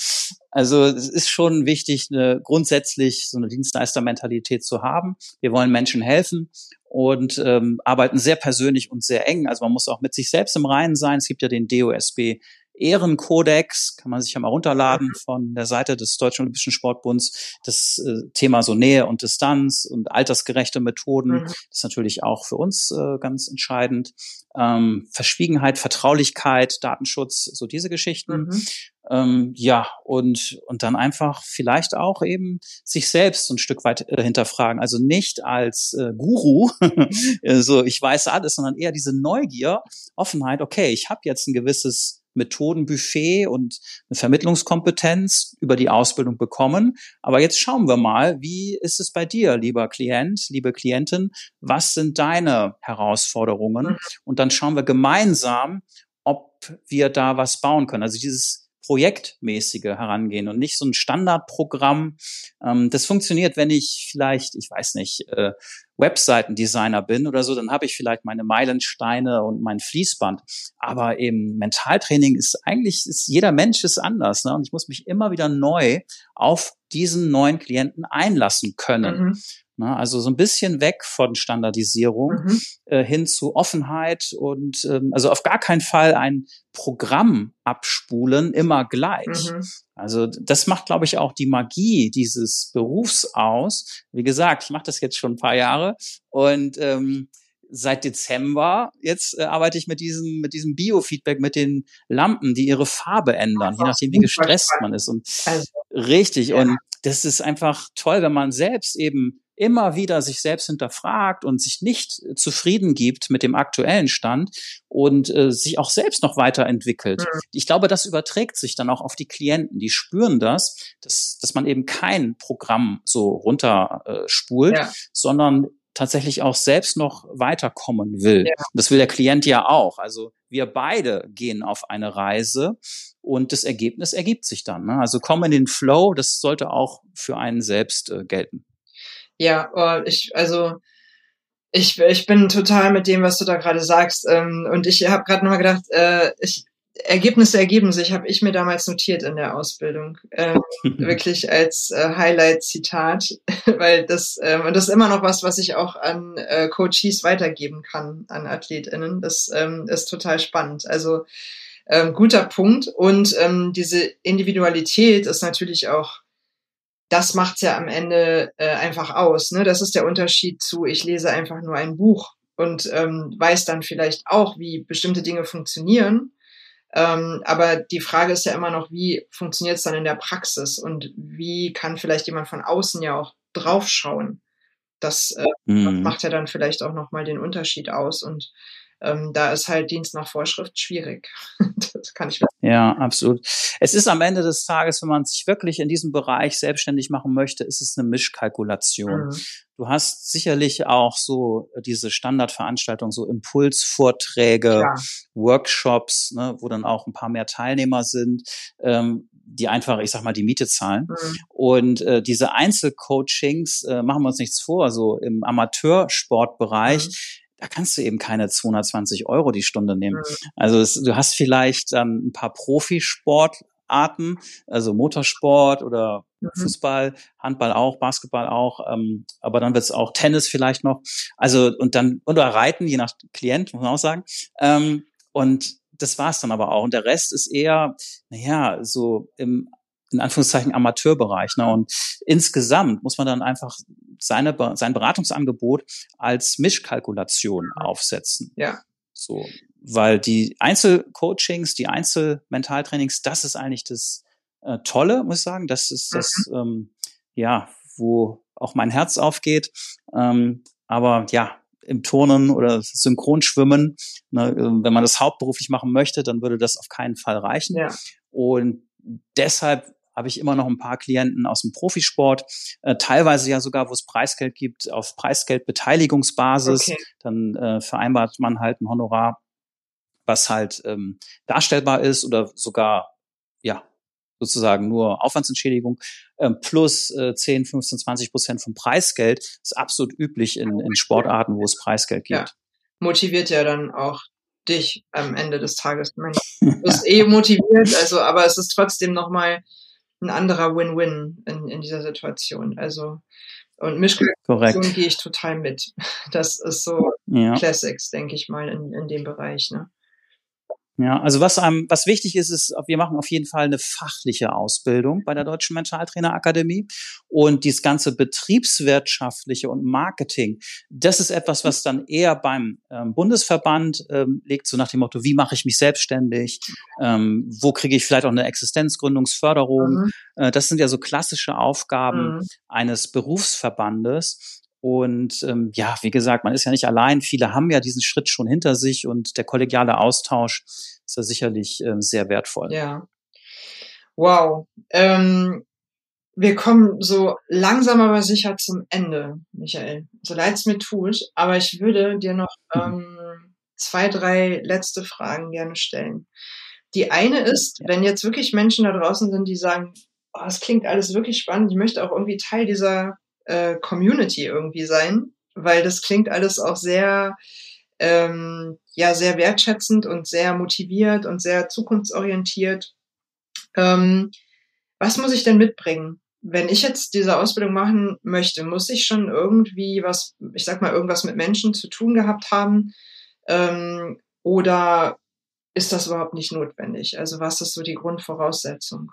Also es ist schon wichtig, eine, grundsätzlich so eine Dienstleistermentalität zu haben. Wir wollen Menschen helfen und ähm, arbeiten sehr persönlich und sehr eng. Also man muss auch mit sich selbst im Reinen sein. Es gibt ja den DOSB Ehrenkodex, kann man sich ja mal runterladen mhm. von der Seite des Deutschen Olympischen Sportbunds. Das äh, Thema so Nähe und Distanz und altersgerechte Methoden mhm. ist natürlich auch für uns äh, ganz entscheidend. Ähm, Verschwiegenheit, Vertraulichkeit, Datenschutz, so diese Geschichten. Mhm. Ähm, ja, und, und dann einfach vielleicht auch eben sich selbst ein Stück weit äh, hinterfragen. Also nicht als äh, Guru, so ich weiß alles, sondern eher diese Neugier, Offenheit, okay, ich habe jetzt ein gewisses Methodenbuffet und eine Vermittlungskompetenz über die Ausbildung bekommen. Aber jetzt schauen wir mal, wie ist es bei dir, lieber Klient, liebe Klientin? Was sind deine Herausforderungen? Mhm. Und dann schauen wir gemeinsam, ob wir da was bauen können. Also dieses projektmäßige Herangehen und nicht so ein Standardprogramm. Ähm, das funktioniert, wenn ich vielleicht, ich weiß nicht, äh, Webseitendesigner bin oder so, dann habe ich vielleicht meine Meilensteine und mein Fließband. Aber eben Mentaltraining ist eigentlich, ist, jeder Mensch ist anders. Ne? Und ich muss mich immer wieder neu auf diesen neuen Klienten einlassen können. Mhm. Ne? Also so ein bisschen weg von Standardisierung mhm. äh, hin zu Offenheit und ähm, also auf gar keinen Fall ein Programm abspulen, immer gleich. Mhm. Also das macht, glaube ich, auch die Magie dieses Berufs aus. Wie gesagt, ich mache das jetzt schon ein paar Jahre und ähm, seit Dezember jetzt äh, arbeite ich mit diesem mit diesem Biofeedback mit den Lampen, die ihre Farbe ändern, je nachdem wie gestresst man ist und also, richtig ja. und das ist einfach toll, wenn man selbst eben immer wieder sich selbst hinterfragt und sich nicht zufrieden gibt mit dem aktuellen Stand und äh, sich auch selbst noch weiterentwickelt. Mhm. Ich glaube, das überträgt sich dann auch auf die Klienten. Die spüren das, dass, dass man eben kein Programm so runterspult, äh, ja. sondern tatsächlich auch selbst noch weiterkommen will. Ja. Das will der Klient ja auch. Also wir beide gehen auf eine Reise und das Ergebnis ergibt sich dann. Ne? Also komm in den Flow, das sollte auch für einen selbst äh, gelten. Ja, oh, ich, also ich, ich bin total mit dem, was du da gerade sagst. Ähm, und ich habe gerade nochmal gedacht, äh, ich, Ergebnisse ergeben sich, habe ich mir damals notiert in der Ausbildung. Ähm, wirklich als äh, Highlight-Zitat, weil das, ähm, und das ist immer noch was, was ich auch an äh, Coaches weitergeben kann, an AthletInnen. Das ähm, ist total spannend. Also ähm, guter Punkt. Und ähm, diese Individualität ist natürlich auch das macht's ja am Ende äh, einfach aus. Ne? Das ist der Unterschied zu, ich lese einfach nur ein Buch und ähm, weiß dann vielleicht auch, wie bestimmte Dinge funktionieren. Ähm, aber die Frage ist ja immer noch, wie funktioniert es dann in der Praxis und wie kann vielleicht jemand von außen ja auch draufschauen. Das, äh, mhm. macht ja dann vielleicht auch nochmal den Unterschied aus. Und ähm, da ist halt Dienst nach Vorschrift schwierig. das kann ich. Ja, absolut. Es ist am Ende des Tages, wenn man sich wirklich in diesem Bereich selbstständig machen möchte, ist es eine Mischkalkulation. Mhm. Du hast sicherlich auch so diese Standardveranstaltungen, so Impulsvorträge, ja. Workshops, ne, wo dann auch ein paar mehr Teilnehmer sind, ähm, die einfach, ich sag mal, die Miete zahlen. Mhm. Und äh, diese Einzelcoachings, äh, machen wir uns nichts vor, so im Amateursportbereich, mhm da kannst du eben keine 220 Euro die Stunde nehmen. Mhm. Also es, du hast vielleicht dann ein paar Profisportarten, also Motorsport oder mhm. Fußball, Handball auch, Basketball auch, ähm, aber dann wird es auch Tennis vielleicht noch. Also und dann oder Reiten, je nach Klient, muss man auch sagen. Ähm, und das war's dann aber auch. Und der Rest ist eher, naja, so im in Anführungszeichen Amateurbereich. Ne? Und insgesamt muss man dann einfach seine, sein Beratungsangebot als Mischkalkulation mhm. aufsetzen. Ja. So, weil die Einzelcoachings, die Einzelmentaltrainings, das ist eigentlich das äh, Tolle, muss ich sagen. Das ist das, mhm. ähm, ja, wo auch mein Herz aufgeht. Ähm, aber ja, im Turnen oder Synchronschwimmen, ne, wenn man das hauptberuflich machen möchte, dann würde das auf keinen Fall reichen. Ja. Und deshalb habe ich immer noch ein paar Klienten aus dem Profisport, äh, teilweise ja sogar, wo es Preisgeld gibt, auf Preisgeldbeteiligungsbasis. Okay. Dann äh, vereinbart man halt ein Honorar, was halt ähm, darstellbar ist oder sogar ja sozusagen nur Aufwandsentschädigung äh, plus äh, 10, 15, 20 Prozent vom Preisgeld ist absolut üblich in, in Sportarten, wo es Preisgeld gibt. Ja. Motiviert ja dann auch dich am Ende des Tages. Du bist eh motiviert, also aber es ist trotzdem nochmal ein anderer Win-Win in, in dieser Situation. Also und Mischkalkulation gehe ich total mit. Das ist so ja. Classics, denke ich mal, in, in dem Bereich. Ne? Ja, also was einem, was wichtig ist, ist, wir machen auf jeden Fall eine fachliche Ausbildung bei der Deutschen Mentaltrainerakademie und dieses ganze betriebswirtschaftliche und Marketing, das ist etwas, was dann eher beim ähm, Bundesverband ähm, liegt, so nach dem Motto, wie mache ich mich selbstständig, ähm, wo kriege ich vielleicht auch eine Existenzgründungsförderung. Mhm. Äh, das sind ja so klassische Aufgaben mhm. eines Berufsverbandes. Und ähm, ja, wie gesagt, man ist ja nicht allein. Viele haben ja diesen Schritt schon hinter sich und der kollegiale Austausch ist ja sicherlich ähm, sehr wertvoll. Ja. Wow. Ähm, wir kommen so langsam aber sicher zum Ende, Michael. So leid es mir tut, aber ich würde dir noch mhm. ähm, zwei, drei letzte Fragen gerne stellen. Die eine ist, wenn jetzt wirklich Menschen da draußen sind, die sagen, oh, das klingt alles wirklich spannend, ich möchte auch irgendwie Teil dieser äh, Community irgendwie sein, weil das klingt alles auch sehr, ähm, ja, sehr wertschätzend und sehr motiviert und sehr zukunftsorientiert. Ähm, was muss ich denn mitbringen? Wenn ich jetzt diese Ausbildung machen möchte, muss ich schon irgendwie was, ich sag mal, irgendwas mit Menschen zu tun gehabt haben? Ähm, oder ist das überhaupt nicht notwendig? Also was ist so die Grundvoraussetzung?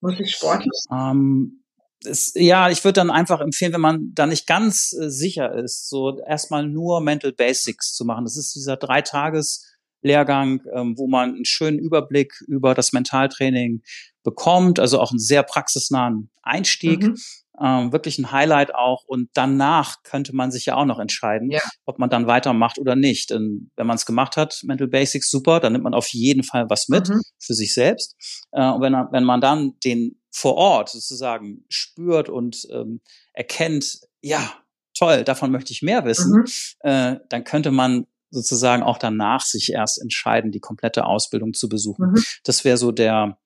Muss ich sportlich ähm, es, ja, ich würde dann einfach empfehlen, wenn man da nicht ganz äh, sicher ist, so erstmal nur Mental Basics zu machen. Das ist dieser Dreitages-Lehrgang, ähm, wo man einen schönen Überblick über das Mentaltraining bekommt, also auch einen sehr praxisnahen Einstieg. Mhm. Ähm, wirklich ein Highlight auch. Und danach könnte man sich ja auch noch entscheiden, ja. ob man dann weitermacht oder nicht. Denn wenn man es gemacht hat, Mental Basics, super, dann nimmt man auf jeden Fall was mit mhm. für sich selbst. Äh, und wenn, wenn man dann den vor Ort sozusagen spürt und ähm, erkennt, ja, toll, davon möchte ich mehr wissen, mhm. äh, dann könnte man sozusagen auch danach sich erst entscheiden, die komplette Ausbildung zu besuchen. Mhm. Das wäre so der,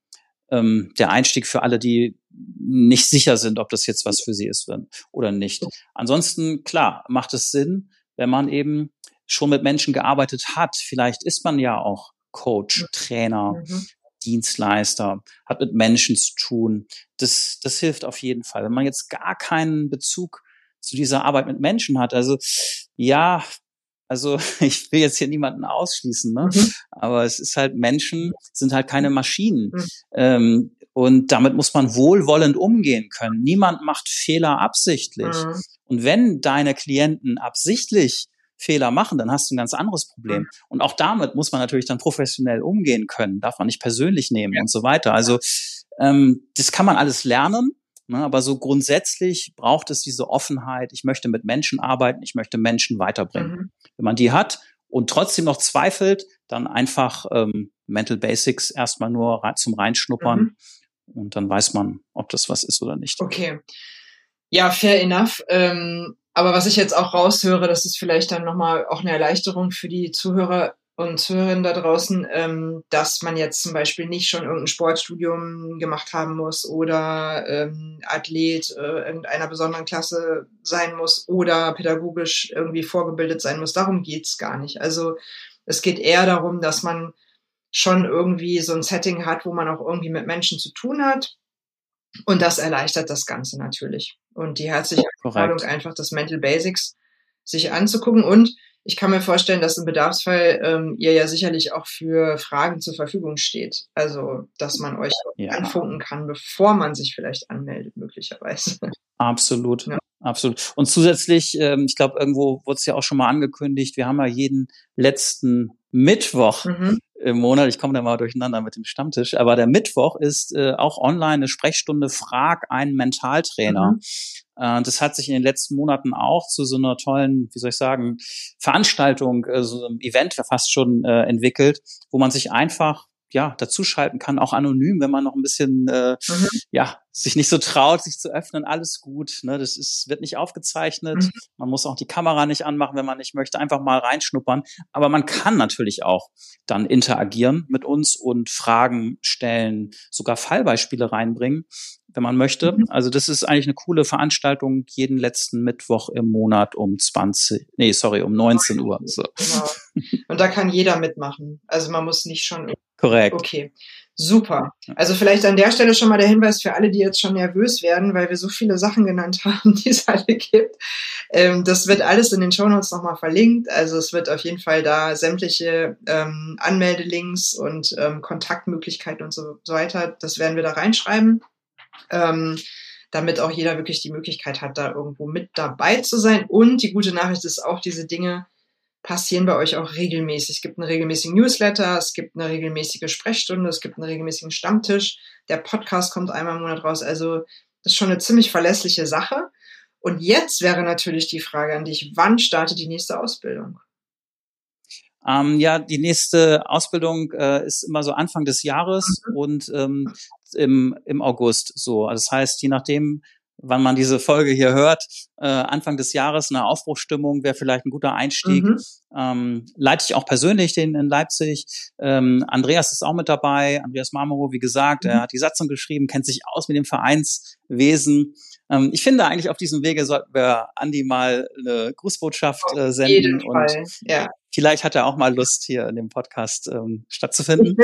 ähm, der Einstieg für alle, die nicht sicher sind, ob das jetzt was für sie ist oder nicht. Ansonsten, klar, macht es Sinn, wenn man eben schon mit Menschen gearbeitet hat. Vielleicht ist man ja auch Coach, Trainer, mhm. Dienstleister, hat mit Menschen zu tun. Das, das hilft auf jeden Fall. Wenn man jetzt gar keinen Bezug zu dieser Arbeit mit Menschen hat, also ja, also ich will jetzt hier niemanden ausschließen, ne? Mhm. aber es ist halt Menschen sind halt keine Maschinen. Mhm. Ähm, und damit muss man wohlwollend umgehen können. Niemand macht Fehler absichtlich. Mhm. Und wenn deine Klienten absichtlich Fehler machen, dann hast du ein ganz anderes Problem. Mhm. Und auch damit muss man natürlich dann professionell umgehen können, darf man nicht persönlich nehmen ja. und so weiter. Also ähm, das kann man alles lernen, ne, aber so grundsätzlich braucht es diese Offenheit. Ich möchte mit Menschen arbeiten, ich möchte Menschen weiterbringen. Mhm. Wenn man die hat und trotzdem noch zweifelt, dann einfach ähm, Mental Basics erstmal nur zum Reinschnuppern mhm. und dann weiß man, ob das was ist oder nicht. Okay. Ja, fair enough. Ähm, aber was ich jetzt auch raushöre, das ist vielleicht dann nochmal auch eine Erleichterung für die Zuhörer und Zuhörerinnen da draußen, ähm, dass man jetzt zum Beispiel nicht schon irgendein Sportstudium gemacht haben muss oder ähm, Athlet äh, irgendeiner besonderen Klasse sein muss oder pädagogisch irgendwie vorgebildet sein muss. Darum geht's gar nicht. Also es geht eher darum, dass man schon irgendwie so ein Setting hat, wo man auch irgendwie mit Menschen zu tun hat. Und das erleichtert das Ganze natürlich. Und die herzliche Einladung, einfach das Mental Basics sich anzugucken. Und ich kann mir vorstellen, dass im Bedarfsfall ähm, ihr ja sicherlich auch für Fragen zur Verfügung steht. Also, dass man euch ja. anfunken kann, bevor man sich vielleicht anmeldet, möglicherweise. Absolut. Ja. Absolut. Und zusätzlich, ähm, ich glaube, irgendwo wurde es ja auch schon mal angekündigt, wir haben ja jeden letzten Mittwoch mhm. im Monat, ich komme da mal durcheinander mit dem Stammtisch, aber der Mittwoch ist äh, auch online eine Sprechstunde Frag einen Mentaltrainer. Mhm. Äh, das hat sich in den letzten Monaten auch zu so einer tollen, wie soll ich sagen, Veranstaltung, äh, so einem Event fast schon äh, entwickelt, wo man sich einfach ja, dazuschalten kann, auch anonym, wenn man noch ein bisschen, äh, mhm. ja, sich nicht so traut, sich zu öffnen, alles gut. Ne? Das ist, wird nicht aufgezeichnet. Mhm. Man muss auch die Kamera nicht anmachen, wenn man nicht möchte, einfach mal reinschnuppern. Aber man kann natürlich auch dann interagieren mit uns und Fragen stellen, sogar Fallbeispiele reinbringen, wenn man möchte. Mhm. Also das ist eigentlich eine coole Veranstaltung jeden letzten Mittwoch im Monat um 20, nee, sorry, um 19 Uhr. So. Genau. Und da kann jeder mitmachen. Also man muss nicht schon Korrekt. Okay, super. Also vielleicht an der Stelle schon mal der Hinweis für alle, die jetzt schon nervös werden, weil wir so viele Sachen genannt haben, die es alle gibt. Ähm, das wird alles in den Shownotes nochmal verlinkt. Also es wird auf jeden Fall da sämtliche ähm, Anmeldelinks und ähm, Kontaktmöglichkeiten und so weiter, das werden wir da reinschreiben. Ähm, damit auch jeder wirklich die Möglichkeit hat, da irgendwo mit dabei zu sein. Und die gute Nachricht ist auch, diese Dinge passieren bei euch auch regelmäßig. Es gibt einen regelmäßigen Newsletter, es gibt eine regelmäßige Sprechstunde, es gibt einen regelmäßigen Stammtisch. Der Podcast kommt einmal im Monat raus. Also das ist schon eine ziemlich verlässliche Sache. Und jetzt wäre natürlich die Frage an dich, wann startet die nächste Ausbildung? Ähm, ja, die nächste Ausbildung äh, ist immer so Anfang des Jahres mhm. und ähm, im, im August so. Also das heißt, je nachdem, wann man diese Folge hier hört, äh, Anfang des Jahres eine Aufbruchstimmung wäre vielleicht ein guter Einstieg. Mhm. Ähm, leite ich auch persönlich den in Leipzig. Ähm, Andreas ist auch mit dabei. Andreas Marmoro, wie gesagt, mhm. er hat die Satzung geschrieben, kennt sich aus mit dem Vereinswesen. Ähm, ich finde eigentlich auf diesem Wege sollten wir Andi mal eine Grußbotschaft äh, senden und ja. vielleicht hat er auch mal Lust hier in dem Podcast ähm, stattzufinden.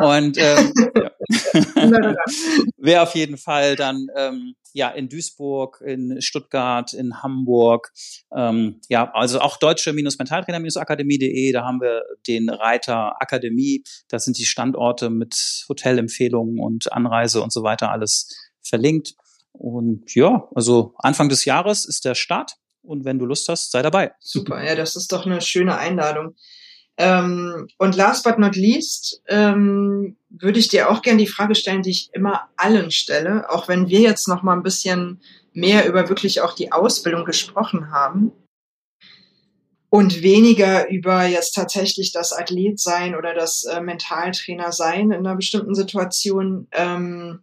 Und ähm, ja. wäre auf jeden Fall dann ähm, ja in Duisburg, in Stuttgart, in Hamburg. Ähm, ja, also auch deutsche-mentaltrainer-akademie.de, da haben wir den Reiter Akademie. Da sind die Standorte mit Hotelempfehlungen und Anreise und so weiter alles verlinkt. Und ja, also Anfang des Jahres ist der Start. Und wenn du Lust hast, sei dabei. Super, ja, das ist doch eine schöne Einladung. Ähm, und last but not least ähm, würde ich dir auch gerne die Frage stellen, die ich immer allen stelle, auch wenn wir jetzt noch mal ein bisschen mehr über wirklich auch die Ausbildung gesprochen haben und weniger über jetzt tatsächlich das Athlet sein oder das äh, Mentaltrainer sein in einer bestimmten Situation. Ähm,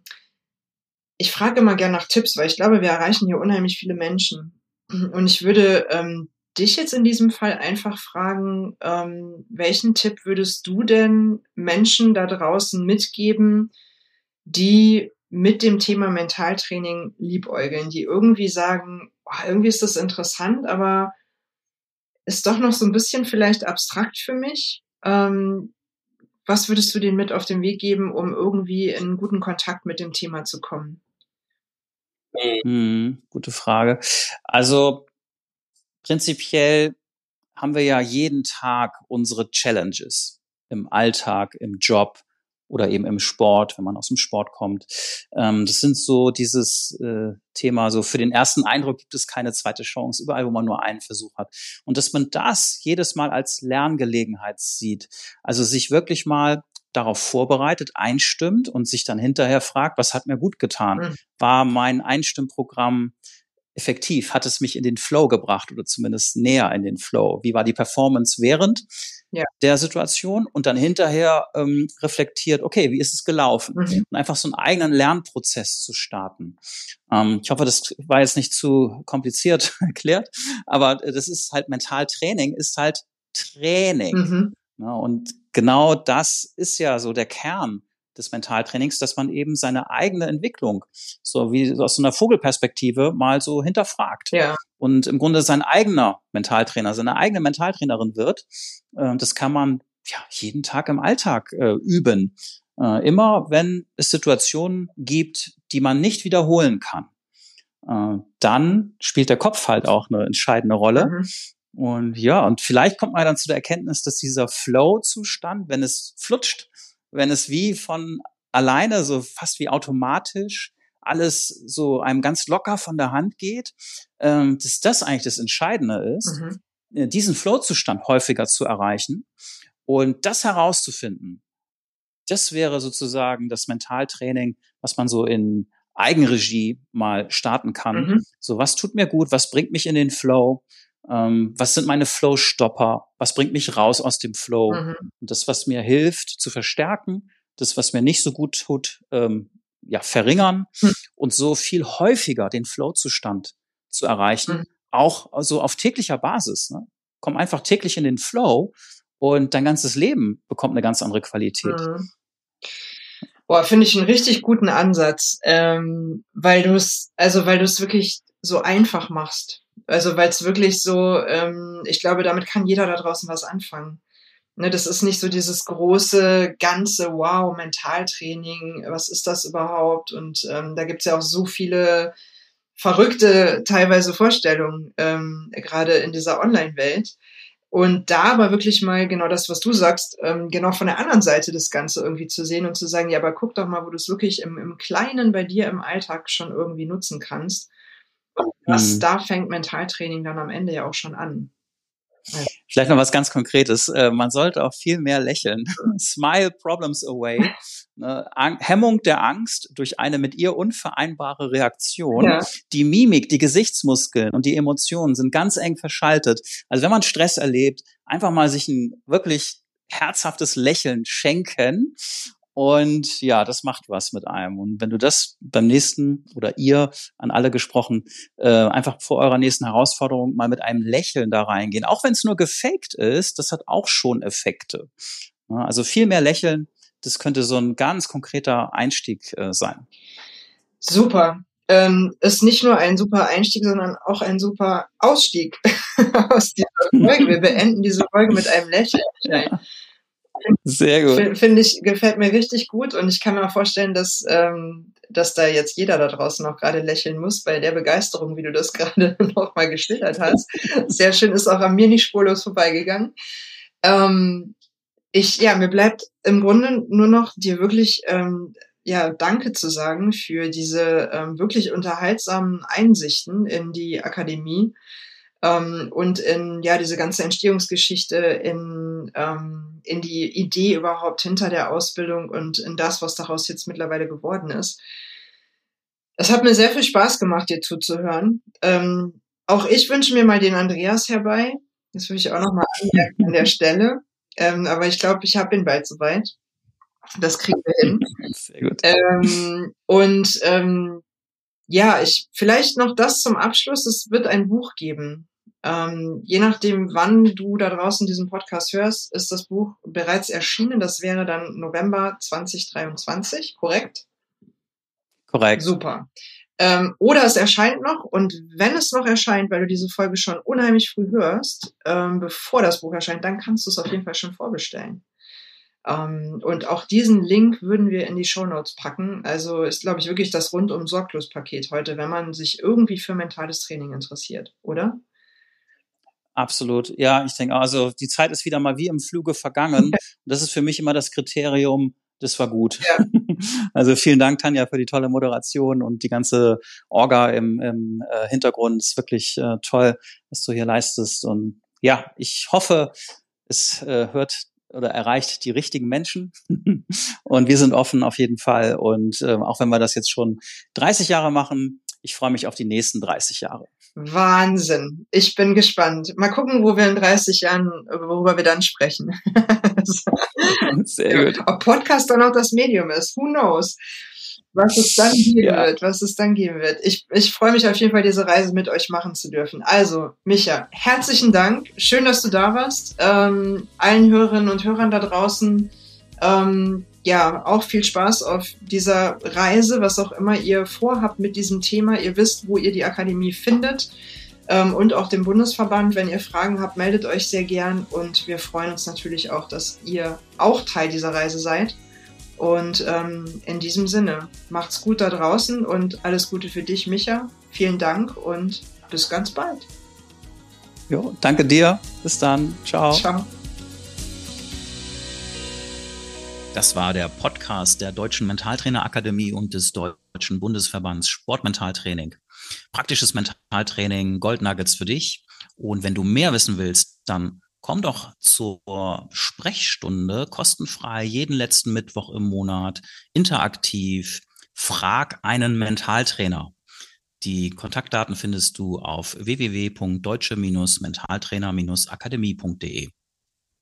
ich frage immer gerne nach Tipps, weil ich glaube, wir erreichen hier unheimlich viele Menschen. Und ich würde ähm, dich jetzt in diesem Fall einfach fragen, ähm, welchen Tipp würdest du denn Menschen da draußen mitgeben, die mit dem Thema Mentaltraining liebäugeln, die irgendwie sagen, oh, irgendwie ist das interessant, aber ist doch noch so ein bisschen vielleicht abstrakt für mich. Ähm, was würdest du denen mit auf den Weg geben, um irgendwie in guten Kontakt mit dem Thema zu kommen? Hm, gute Frage. Also prinzipiell haben wir ja jeden Tag unsere Challenges im Alltag, im Job oder eben im Sport, wenn man aus dem Sport kommt. Ähm, das sind so dieses äh, Thema, so für den ersten Eindruck gibt es keine zweite Chance, überall, wo man nur einen Versuch hat. Und dass man das jedes Mal als Lerngelegenheit sieht. Also sich wirklich mal darauf vorbereitet, einstimmt und sich dann hinterher fragt, was hat mir gut getan? Mhm. War mein Einstimmprogramm effektiv? Hat es mich in den Flow gebracht oder zumindest näher in den Flow? Wie war die Performance während ja. der Situation? Und dann hinterher ähm, reflektiert, okay, wie ist es gelaufen? Mhm. Und einfach so einen eigenen Lernprozess zu starten. Ähm, ich hoffe, das war jetzt nicht zu kompliziert erklärt, aber das ist halt Mentaltraining, ist halt Training. Mhm. Ja, und genau das ist ja so der Kern des Mentaltrainings, dass man eben seine eigene Entwicklung, so wie aus so einer Vogelperspektive, mal so hinterfragt. Ja. Und im Grunde sein eigener Mentaltrainer, seine eigene Mentaltrainerin wird. Äh, das kann man ja jeden Tag im Alltag äh, üben. Äh, immer wenn es Situationen gibt, die man nicht wiederholen kann, äh, dann spielt der Kopf halt auch eine entscheidende Rolle. Mhm. Und ja, und vielleicht kommt man dann zu der Erkenntnis, dass dieser Flow-Zustand, wenn es flutscht, wenn es wie von alleine, so fast wie automatisch, alles so einem ganz locker von der Hand geht, ähm, dass das eigentlich das Entscheidende ist, mhm. Äh, diesen Flow-Zustand häufiger zu erreichen und das herauszufinden. Das wäre sozusagen das Mentaltraining, was man so in Eigenregie mal starten kann. Mhm. So, was tut mir gut? Was bringt mich in den Flow? Ähm, was sind meine Flow-Stopper? Was bringt mich raus aus dem Flow? Mhm. Und das, was mir hilft, zu verstärken, das, was mir nicht so gut tut, ähm, ja, verringern mhm. und so viel häufiger den Flow-Zustand zu erreichen, mhm. auch so also auf täglicher Basis. Ne? Komm einfach täglich in den Flow und dein ganzes Leben bekommt eine ganz andere Qualität. Mhm. Boah, finde ich einen richtig guten Ansatz, ähm, weil du es, also weil du es wirklich so einfach machst. Also weil es wirklich so, ähm, ich glaube, damit kann jeder da draußen was anfangen. Ne, das ist nicht so dieses große, ganze Wow, Mentaltraining, was ist das überhaupt? Und ähm, da gibt's ja auch so viele verrückte teilweise Vorstellungen, ähm, gerade in dieser Online-Welt. Und da aber wirklich mal genau das, was du sagst, ähm, genau von der anderen Seite das Ganze irgendwie zu sehen und zu sagen, ja, aber guck doch mal, wo du es wirklich im, im Kleinen bei dir im Alltag schon irgendwie nutzen kannst. Das, mhm. Da fängt Mentaltraining dann am Ende ja auch schon an. Vielleicht noch was ganz Konkretes. Äh, man sollte auch viel mehr lächeln. Smile problems away. Ne, Hemmung der Angst durch eine mit ihr unvereinbare Reaktion. Ja. Die Mimik, die Gesichtsmuskeln und die Emotionen sind ganz eng verschaltet. Also wenn man Stress erlebt, einfach mal sich ein wirklich herzhaftes Lächeln schenken und ja, das macht was mit einem. Und wenn du das beim nächsten oder ihr an alle gesprochen, äh, einfach vor eurer nächsten Herausforderung mal mit einem Lächeln da reingehen, auch wenn es nur gefaked ist, das hat auch schon Effekte. Ja, also viel mehr lächeln, das könnte so ein ganz konkreter Einstieg äh, sein. Super. Ähm, ist nicht nur ein super Einstieg, sondern auch ein super Ausstieg aus dieser Folge. Wir beenden diese Folge mit einem Lächeln. Ja. Sehr gut. Finde ich, gefällt mir richtig gut und ich kann mir auch vorstellen, dass, ähm, dass da jetzt jeder da draußen auch gerade lächeln muss bei der Begeisterung, wie du das gerade nochmal geschildert hast. Sehr schön, ist auch an mir nicht spurlos vorbeigegangen. Ähm, ich, ja, mir bleibt im Grunde nur noch dir wirklich, ähm, ja, Danke zu sagen für diese ähm, wirklich unterhaltsamen Einsichten in die Akademie ähm, und in ja diese ganze Entstehungsgeschichte, in, ähm, in die Idee überhaupt hinter der Ausbildung und in das, was daraus jetzt mittlerweile geworden ist. Es hat mir sehr viel Spaß gemacht, dir zuzuhören. Ähm, auch ich wünsche mir mal den Andreas herbei. Das würde ich auch nochmal anmerken an der Stelle. Ähm, aber ich glaube, ich habe ihn bald soweit. Das kriegen wir hin. Sehr gut. Ähm, und ähm, ja, ich vielleicht noch das zum Abschluss. Es wird ein Buch geben. Ähm, je nachdem, wann du da draußen diesen Podcast hörst, ist das Buch bereits erschienen. Das wäre dann November 2023, korrekt? Korrekt. Super. Ähm, oder es erscheint noch und wenn es noch erscheint, weil du diese Folge schon unheimlich früh hörst, ähm, bevor das Buch erscheint, dann kannst du es auf jeden Fall schon vorbestellen. Ähm, und auch diesen Link würden wir in die Show Notes packen. Also ist, glaube ich, wirklich das rundum sorglos Paket heute, wenn man sich irgendwie für mentales Training interessiert, oder? Absolut. Ja, ich denke, also die Zeit ist wieder mal wie im Fluge vergangen. Und das ist für mich immer das Kriterium, das war gut. Ja. Also vielen Dank, Tanja, für die tolle Moderation und die ganze Orga im, im äh, Hintergrund. Ist wirklich äh, toll, was du hier leistest. Und ja, ich hoffe, es äh, hört oder erreicht die richtigen Menschen. und wir sind offen auf jeden Fall. Und äh, auch wenn wir das jetzt schon 30 Jahre machen, ich freue mich auf die nächsten 30 Jahre. Wahnsinn. Ich bin gespannt. Mal gucken, wo wir in 30 Jahren, worüber wir dann sprechen. Sehr gut. Ob Podcast dann auch das Medium ist, who knows? Was es dann geben ja. wird, was es dann geben wird. Ich, ich freue mich auf jeden Fall, diese Reise mit euch machen zu dürfen. Also, Micha, herzlichen Dank. Schön, dass du da warst. Ähm, allen Hörerinnen und Hörern da draußen, ähm, ja, auch viel Spaß auf dieser Reise, was auch immer ihr vorhabt mit diesem Thema. Ihr wisst, wo ihr die Akademie findet ähm, und auch den Bundesverband. Wenn ihr Fragen habt, meldet euch sehr gern und wir freuen uns natürlich auch, dass ihr auch Teil dieser Reise seid. Und ähm, in diesem Sinne, macht's gut da draußen und alles Gute für dich, Micha. Vielen Dank und bis ganz bald. Jo, danke dir. Bis dann. Ciao. Ciao. Das war der Podcast der Deutschen Mentaltrainerakademie und des Deutschen Bundesverbands Sportmentaltraining. Praktisches Mentaltraining, Goldnuggets für dich. Und wenn du mehr wissen willst, dann komm doch zur Sprechstunde kostenfrei jeden letzten Mittwoch im Monat, interaktiv. Frag einen Mentaltrainer. Die Kontaktdaten findest du auf www.deutsche-mentaltrainer-akademie.de.